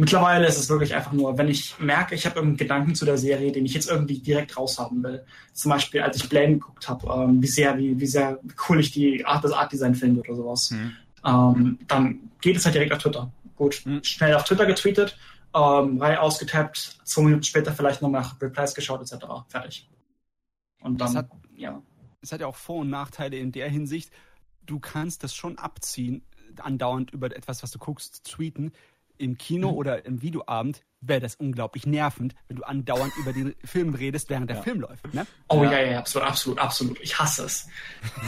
Mittlerweile ist es wirklich einfach nur, wenn ich merke, ich habe irgendeinen Gedanken zu der Serie, den ich jetzt irgendwie direkt raushaben will. Zum Beispiel, als ich Blame geguckt habe, ähm, wie sehr, wie, wie sehr cool ich die Art, das Art-Design finde oder sowas. Mhm. Ähm, dann geht es halt direkt auf Twitter. Gut, mhm. schnell auf Twitter getweetet, ähm, Reihe ausgetappt, zwei Minuten später vielleicht noch nach Replies geschaut, etc. Fertig. Und dann, hat, ja. Es hat ja auch Vor- und Nachteile in der Hinsicht. Du kannst das schon abziehen, andauernd über etwas, was du guckst, tweeten im Kino mhm. oder im Videoabend wäre das unglaublich nervend, wenn du andauernd über den Film redest, während der ja. Film läuft. Ne? Oh ja. ja, ja, absolut, absolut, absolut. Ich hasse es.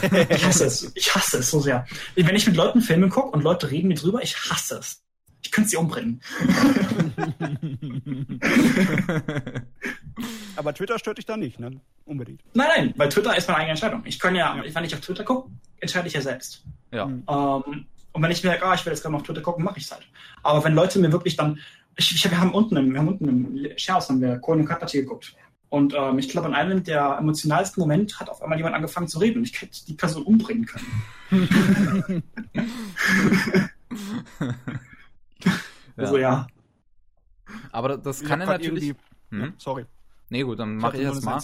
ich hasse es. Ich hasse es so sehr. Wenn ich mit Leuten Filme gucke und Leute reden mir drüber, ich hasse es. Ich könnte sie umbringen. Aber Twitter stört dich da nicht, ne? Unbedingt. Nein, nein, weil Twitter ist meine eigene Entscheidung. Ich kann ja, ja. wenn ich auf Twitter gucke, entscheide ich ja selbst. Ja. Ähm, und wenn ich merke, ah, ich will jetzt gerade mal auf Twitter gucken, mache ich es halt. Aber wenn Leute mir wirklich dann, ich, ich, wir haben unten im, wir haben unten im Shares haben wir Kohlen und Katpartie geguckt. Und ähm, ich glaube, an einem der emotionalsten Moment hat auf einmal jemand angefangen zu reden und ich hätte die Person umbringen können. also ja. Aber das kann ja natürlich. Hm? Sorry. Nee, gut, dann mach ich das mal.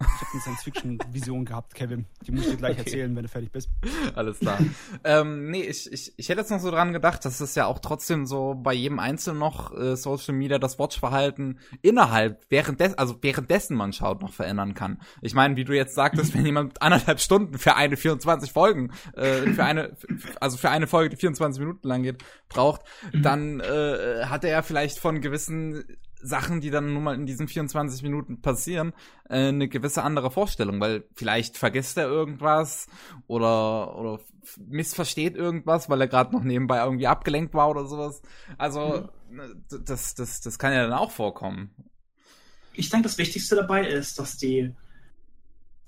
Ich habe eine Science-Fiction-Vision gehabt, Kevin. Die muss ich dir gleich okay. erzählen, wenn du fertig bist. Alles klar. ähm, nee, ich, ich, ich hätte jetzt noch so dran gedacht, dass es ja auch trotzdem so bei jedem Einzelnen noch äh, Social Media das Watch-Verhalten innerhalb, währenddessen, also währenddessen man schaut, noch verändern kann. Ich meine, wie du jetzt sagtest, wenn jemand anderthalb Stunden für eine 24 Folgen, äh, für eine, also für eine Folge, die 24 Minuten lang geht, braucht, dann äh, hat er ja vielleicht von gewissen Sachen, die dann nun mal in diesen 24 Minuten passieren, äh, eine gewisse andere Vorstellung, weil vielleicht vergisst er irgendwas oder oder missversteht irgendwas, weil er gerade noch nebenbei irgendwie abgelenkt war oder sowas. Also mhm. das das das kann ja dann auch vorkommen. Ich denke, das Wichtigste dabei ist, dass die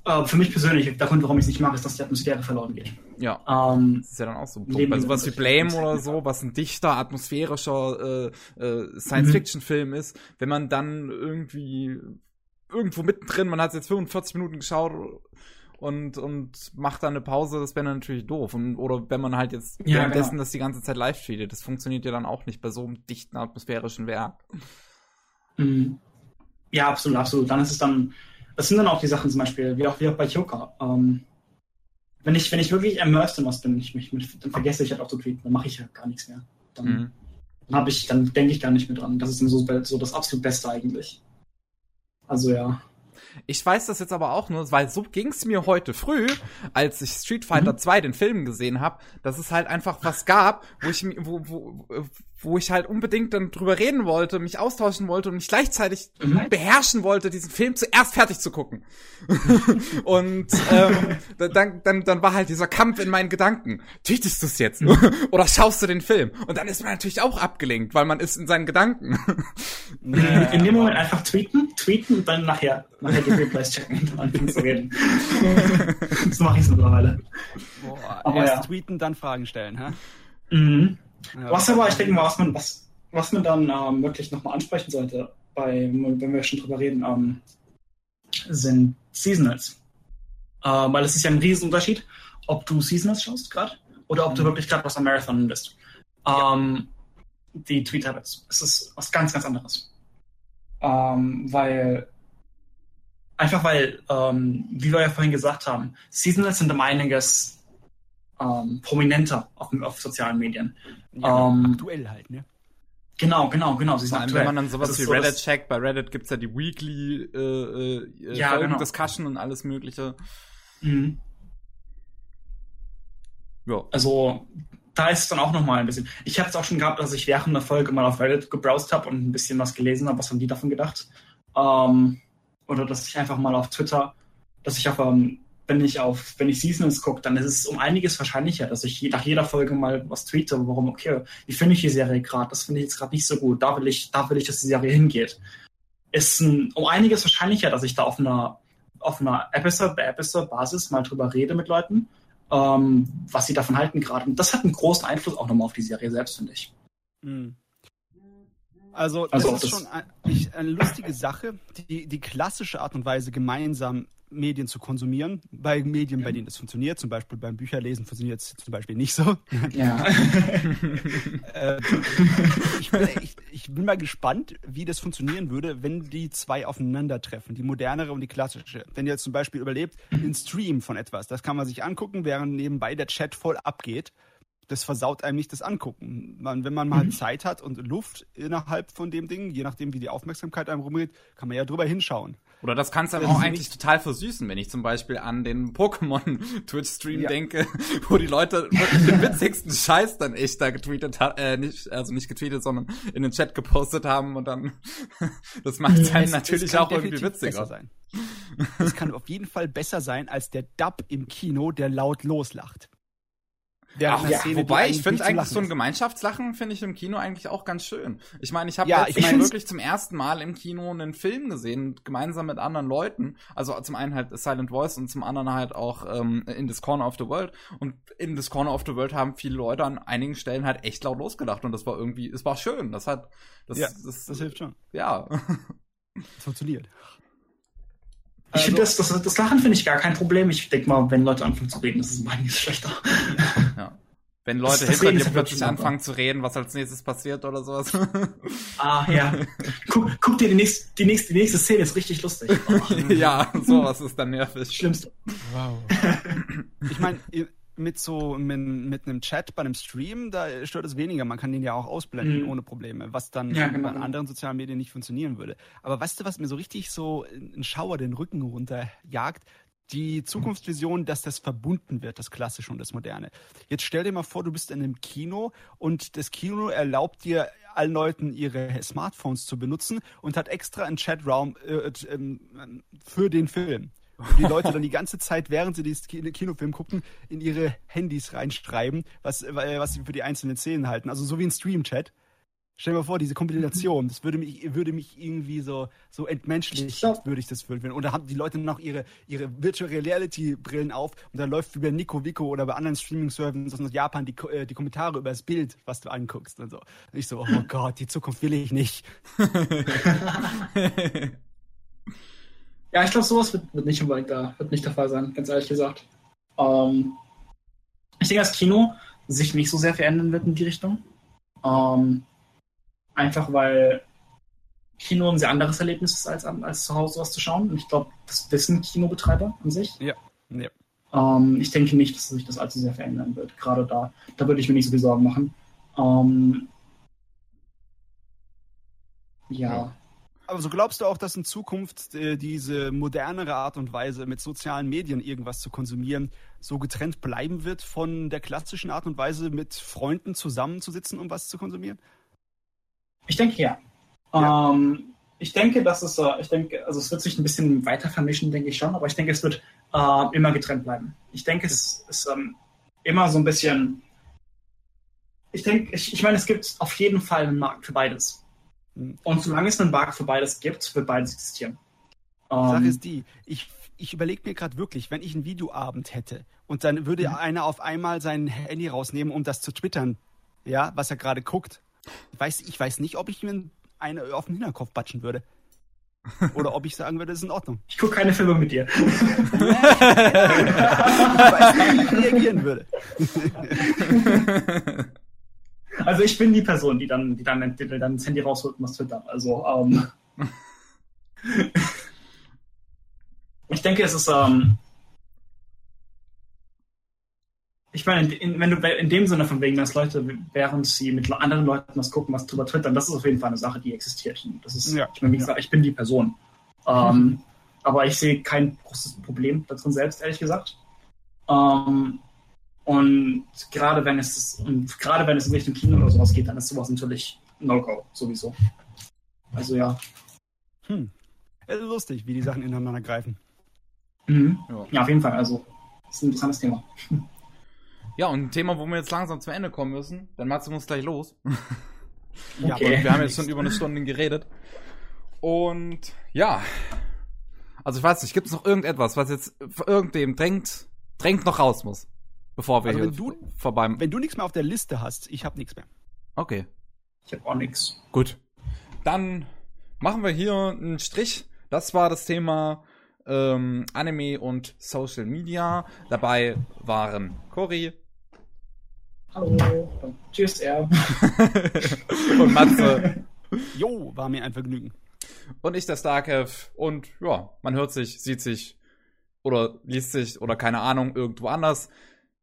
äh, für mich persönlich, der Grund, warum ich es nicht mache, ist, dass die Atmosphäre verloren geht. Ja. Ähm, das ist ja dann auch so ein Punkt. Bei sowas wie Blame oder so, was ein dichter, atmosphärischer äh, äh, Science-Fiction-Film mhm. ist, wenn man dann irgendwie irgendwo mittendrin, man hat jetzt 45 Minuten geschaut und, und macht dann eine Pause, das wäre natürlich doof. Und, oder wenn man halt jetzt ja, währenddessen genau. das die ganze Zeit live tweetet, das funktioniert ja dann auch nicht bei so einem dichten atmosphärischen Werk. Mhm. Ja, absolut, absolut. Dann ist es dann das sind dann auch die Sachen zum Beispiel, wie auch, wie auch bei Choka. Ähm, wenn ich, wenn ich wirklich immersed in was bin, ich mich dann vergesse ich halt auch zu tweeten, dann mache ich halt gar nichts mehr. Dann, mhm. dann habe ich, dann denke ich gar nicht mehr dran. Das ist dann so, so das absolut Beste eigentlich. Also ja. Ich weiß das jetzt aber auch nur, weil so ging's mir heute früh, als ich Street Fighter mhm. 2 den Film gesehen habe, dass es halt einfach was gab, wo ich wo, wo, wo ich halt unbedingt dann drüber reden wollte, mich austauschen wollte und mich gleichzeitig mhm. beherrschen wollte, diesen Film zuerst fertig zu gucken. und ähm, dann, dann, dann war halt dieser Kampf in meinen Gedanken. Tweetest du es jetzt? Mhm. Oder schaust du den Film? Und dann ist man natürlich auch abgelenkt, weil man ist in seinen Gedanken. in, in dem Moment einfach tweeten, tweeten und dann nachher, nachher die Replays checken und anfangen zu reden. so mache ich es mittlerweile. Boah, Aber erst ja. tweeten, dann Fragen stellen, hä? Mhm. Was aber, ich denke mal, was man, was, was man dann ähm, wirklich nochmal ansprechen sollte, bei, wenn wir schon drüber reden, ähm, sind Seasonals. Ähm, weil es ist ja ein Riesenunterschied, ob du Seasonals schaust gerade oder ob mhm. du wirklich gerade was am Marathon bist. Ähm, die Tweet Habits. Es ist was ganz, ganz anderes. Ähm, weil einfach weil, ähm, wie wir ja vorhin gesagt haben, Seasonals sind um einiges ähm, prominenter auf, auf, sozialen Medien. Ja, ähm, aktuell halt, ne? Genau, genau, genau. Sie sind Vor allem, wenn man dann sowas wie Reddit so, checkt, bei Reddit gibt's ja die Weekly äh, äh, ja, genau. Discussion und alles mögliche. Mhm. Ja. Also da ist es dann auch nochmal ein bisschen. Ich habe es auch schon gehabt, dass ich während der Folge mal auf Reddit gebrowst habe und ein bisschen was gelesen habe. Was haben die davon gedacht? Ähm, oder dass ich einfach mal auf Twitter, dass ich auf ähm, wenn ich auf, wenn ich Seasons gucke, dann ist es um einiges wahrscheinlicher, dass ich nach jeder Folge mal was tweete, warum, okay, wie finde ich die Serie gerade? Das finde ich jetzt gerade nicht so gut. Da will ich, da will ich, dass die Serie hingeht. Ist ein, um einiges wahrscheinlicher, dass ich da auf einer, auf einer Episode-by-Episode-Basis mal drüber rede mit Leuten, ähm, was sie davon halten gerade. Und das hat einen großen Einfluss auch nochmal auf die Serie selbst, finde ich. Mhm. Also, das also, ist das schon ein, eine lustige Sache, die, die klassische Art und Weise, gemeinsam Medien zu konsumieren. Bei Medien, bei denen das funktioniert, zum Beispiel beim Bücherlesen funktioniert es zum Beispiel nicht so. Ja. äh, ich, bin, ich, ich, bin mal gespannt, wie das funktionieren würde, wenn die zwei aufeinandertreffen, die modernere und die klassische. Wenn ihr jetzt zum Beispiel überlebt, den Stream von etwas, das kann man sich angucken, während nebenbei der Chat voll abgeht das versaut einem nicht das Angucken. Man, wenn man mal mhm. Zeit hat und Luft innerhalb von dem Ding, je nachdem, wie die Aufmerksamkeit einem rumgeht, kann man ja drüber hinschauen. Oder das kannst du dann auch eigentlich total versüßen, wenn ich zum Beispiel an den Pokémon-Twitch-Stream ja. denke, wo die Leute wirklich den witzigsten Scheiß dann echt da getweetet haben, äh, nicht, also nicht getweetet, sondern in den Chat gepostet haben und dann, das macht es halt natürlich auch irgendwie witziger. Sein. Es kann auf jeden Fall besser sein als der Dub im Kino, der laut loslacht. Ja, ja Szene, wobei ich finde eigentlich so ein Gemeinschaftslachen finde ich im Kino eigentlich auch ganz schön. Ich meine, ich habe ja, ich mein, wirklich zum ersten Mal im Kino einen Film gesehen, gemeinsam mit anderen Leuten. Also zum einen halt Silent Voice und zum anderen halt auch ähm, In This Corner of the World. Und in This Corner of the World haben viele Leute an einigen Stellen halt echt laut losgedacht und das war irgendwie, es war schön. Das hat, das, ja, das, das hilft schon. Ja. Das funktioniert. Ich also, finde das, das, das Lachen finde ich gar kein Problem. Ich denke mal, wenn Leute anfangen zu reden, ist es einiges schlechter. Ja. Wenn Leute das, hinter dir plötzlich anfangen zu reden, was als nächstes passiert oder sowas. Ah, ja. Guck, guck dir die nächste, die nächste, die nächste Szene, ist richtig lustig. Oh. ja, sowas ist dann nervig. Schlimmste. Wow. Ich meine, mit so mit, mit einem Chat bei einem Stream, da stört es weniger. Man kann den ja auch ausblenden mhm. ohne Probleme, was dann ja, genau. bei anderen sozialen Medien nicht funktionieren würde. Aber weißt du, was mir so richtig so ein Schauer den Rücken runterjagt? Die Zukunftsvision, dass das verbunden wird, das Klassische und das Moderne. Jetzt stell dir mal vor, du bist in einem Kino und das Kino erlaubt dir allen Leuten ihre Smartphones zu benutzen und hat extra einen Chatraum äh, äh, für den Film die Leute dann die ganze Zeit, während sie diesen Kinofilm gucken, in ihre Handys reinschreiben, was, äh, was sie für die einzelnen Szenen halten. Also so wie ein Stream-Chat. Stell dir mal vor, diese Kombination, das würde mich, würde mich irgendwie so, so entmenschlich, würde ich das fühlen. Und da haben die Leute noch ihre, ihre Virtual Reality Brillen auf und da läuft wie bei Nico Vico oder bei anderen Streaming-Services aus Japan die, äh, die Kommentare über das Bild, was du anguckst und so. Und ich so, oh Gott, die Zukunft will ich nicht. Ja, ich glaube, sowas wird, wird, nicht unbedingt da, wird nicht der Fall sein, ganz ehrlich gesagt. Ähm, ich denke, dass Kino sich nicht so sehr verändern wird in die Richtung. Ähm, einfach weil Kino ein sehr anderes Erlebnis ist, als, als zu Hause was zu schauen. Und ich glaube, das wissen Kinobetreiber an sich. Ja. ja. Ähm, ich denke nicht, dass sich das allzu sehr verändern wird. Gerade da. Da würde ich mir nicht so viel Sorgen machen. Ähm, ja. Aber so glaubst du auch, dass in Zukunft äh, diese modernere Art und Weise, mit sozialen Medien irgendwas zu konsumieren, so getrennt bleiben wird von der klassischen Art und Weise, mit Freunden zusammenzusitzen, um was zu konsumieren? Ich denke ja. Ja. Ähm, ich denke, dass es, äh, ich denke, also es wird sich ein bisschen weiter vermischen, denke ich schon, aber ich denke, es wird äh, immer getrennt bleiben. Ich denke, es ist ähm, immer so ein bisschen. Ich denke, ich, ich meine, es gibt auf jeden Fall einen Markt für beides. Und solange es einen Markt für beides gibt, wird beides existieren. Die Sache Ähm, ist die, ich, ich überlege mir gerade wirklich, wenn ich einen Videoabend hätte und dann würde Mhm. einer auf einmal sein Handy rausnehmen, um das zu twittern, ja, was er gerade guckt. Ich weiß, ich weiß nicht, ob ich mir eine auf den Hinterkopf batschen würde. Oder ob ich sagen würde, das ist in Ordnung. ich gucke keine Filme mit dir. Ich weiß nicht, wie ich reagieren würde. Also ich bin die Person, die dann, die dann, die dann das Handy rausholt und was twittert. Also ähm, ich denke, es ist ähm, ich meine, in, wenn du in dem Sinne von wegen, dass Leute, während sie mit anderen Leuten was gucken, was drüber twittern, das ist auf jeden Fall eine Sache, die existiert. Das ist, Ja. ich meine, wie gesagt, ich bin die Person. Ähm, aber ich sehe kein großes Problem darin selbst, ehrlich gesagt. Ähm, und gerade wenn es und gerade wenn es in Richtung Kino oder sowas geht, dann ist sowas natürlich No-Go, sowieso. Also ja. Hm. Es ist lustig, wie die Sachen ineinander greifen. Mhm. Ja. Ja, auf jeden Fall. Also, das ist ein interessantes Thema. Ja, und ein Thema, wo wir jetzt langsam zum Ende kommen müssen. Dann Matze muss gleich los. Ja, Okay. Und wir haben jetzt schon über eine Stunde geredet. Und ja. Also ich weiß nicht, gibt es noch irgendetwas, was jetzt irgendwem drängt, drängt noch raus muss? Bevor wir Also hier wenn du- vorbei. Wenn du nichts mehr auf der Liste hast, ich habe nichts mehr. Okay, Ich habe auch nichts. gut. Dann machen wir hier einen Strich. Das war das Thema ähm, Anime und Social Media. Dabei waren Cory Hallo. Tschüss, er. und Matze Jo, war mir ein Vergnügen. und ich, der Starkev. Und ja, man hört sich, sieht sich oder liest sich oder keine Ahnung irgendwo anders.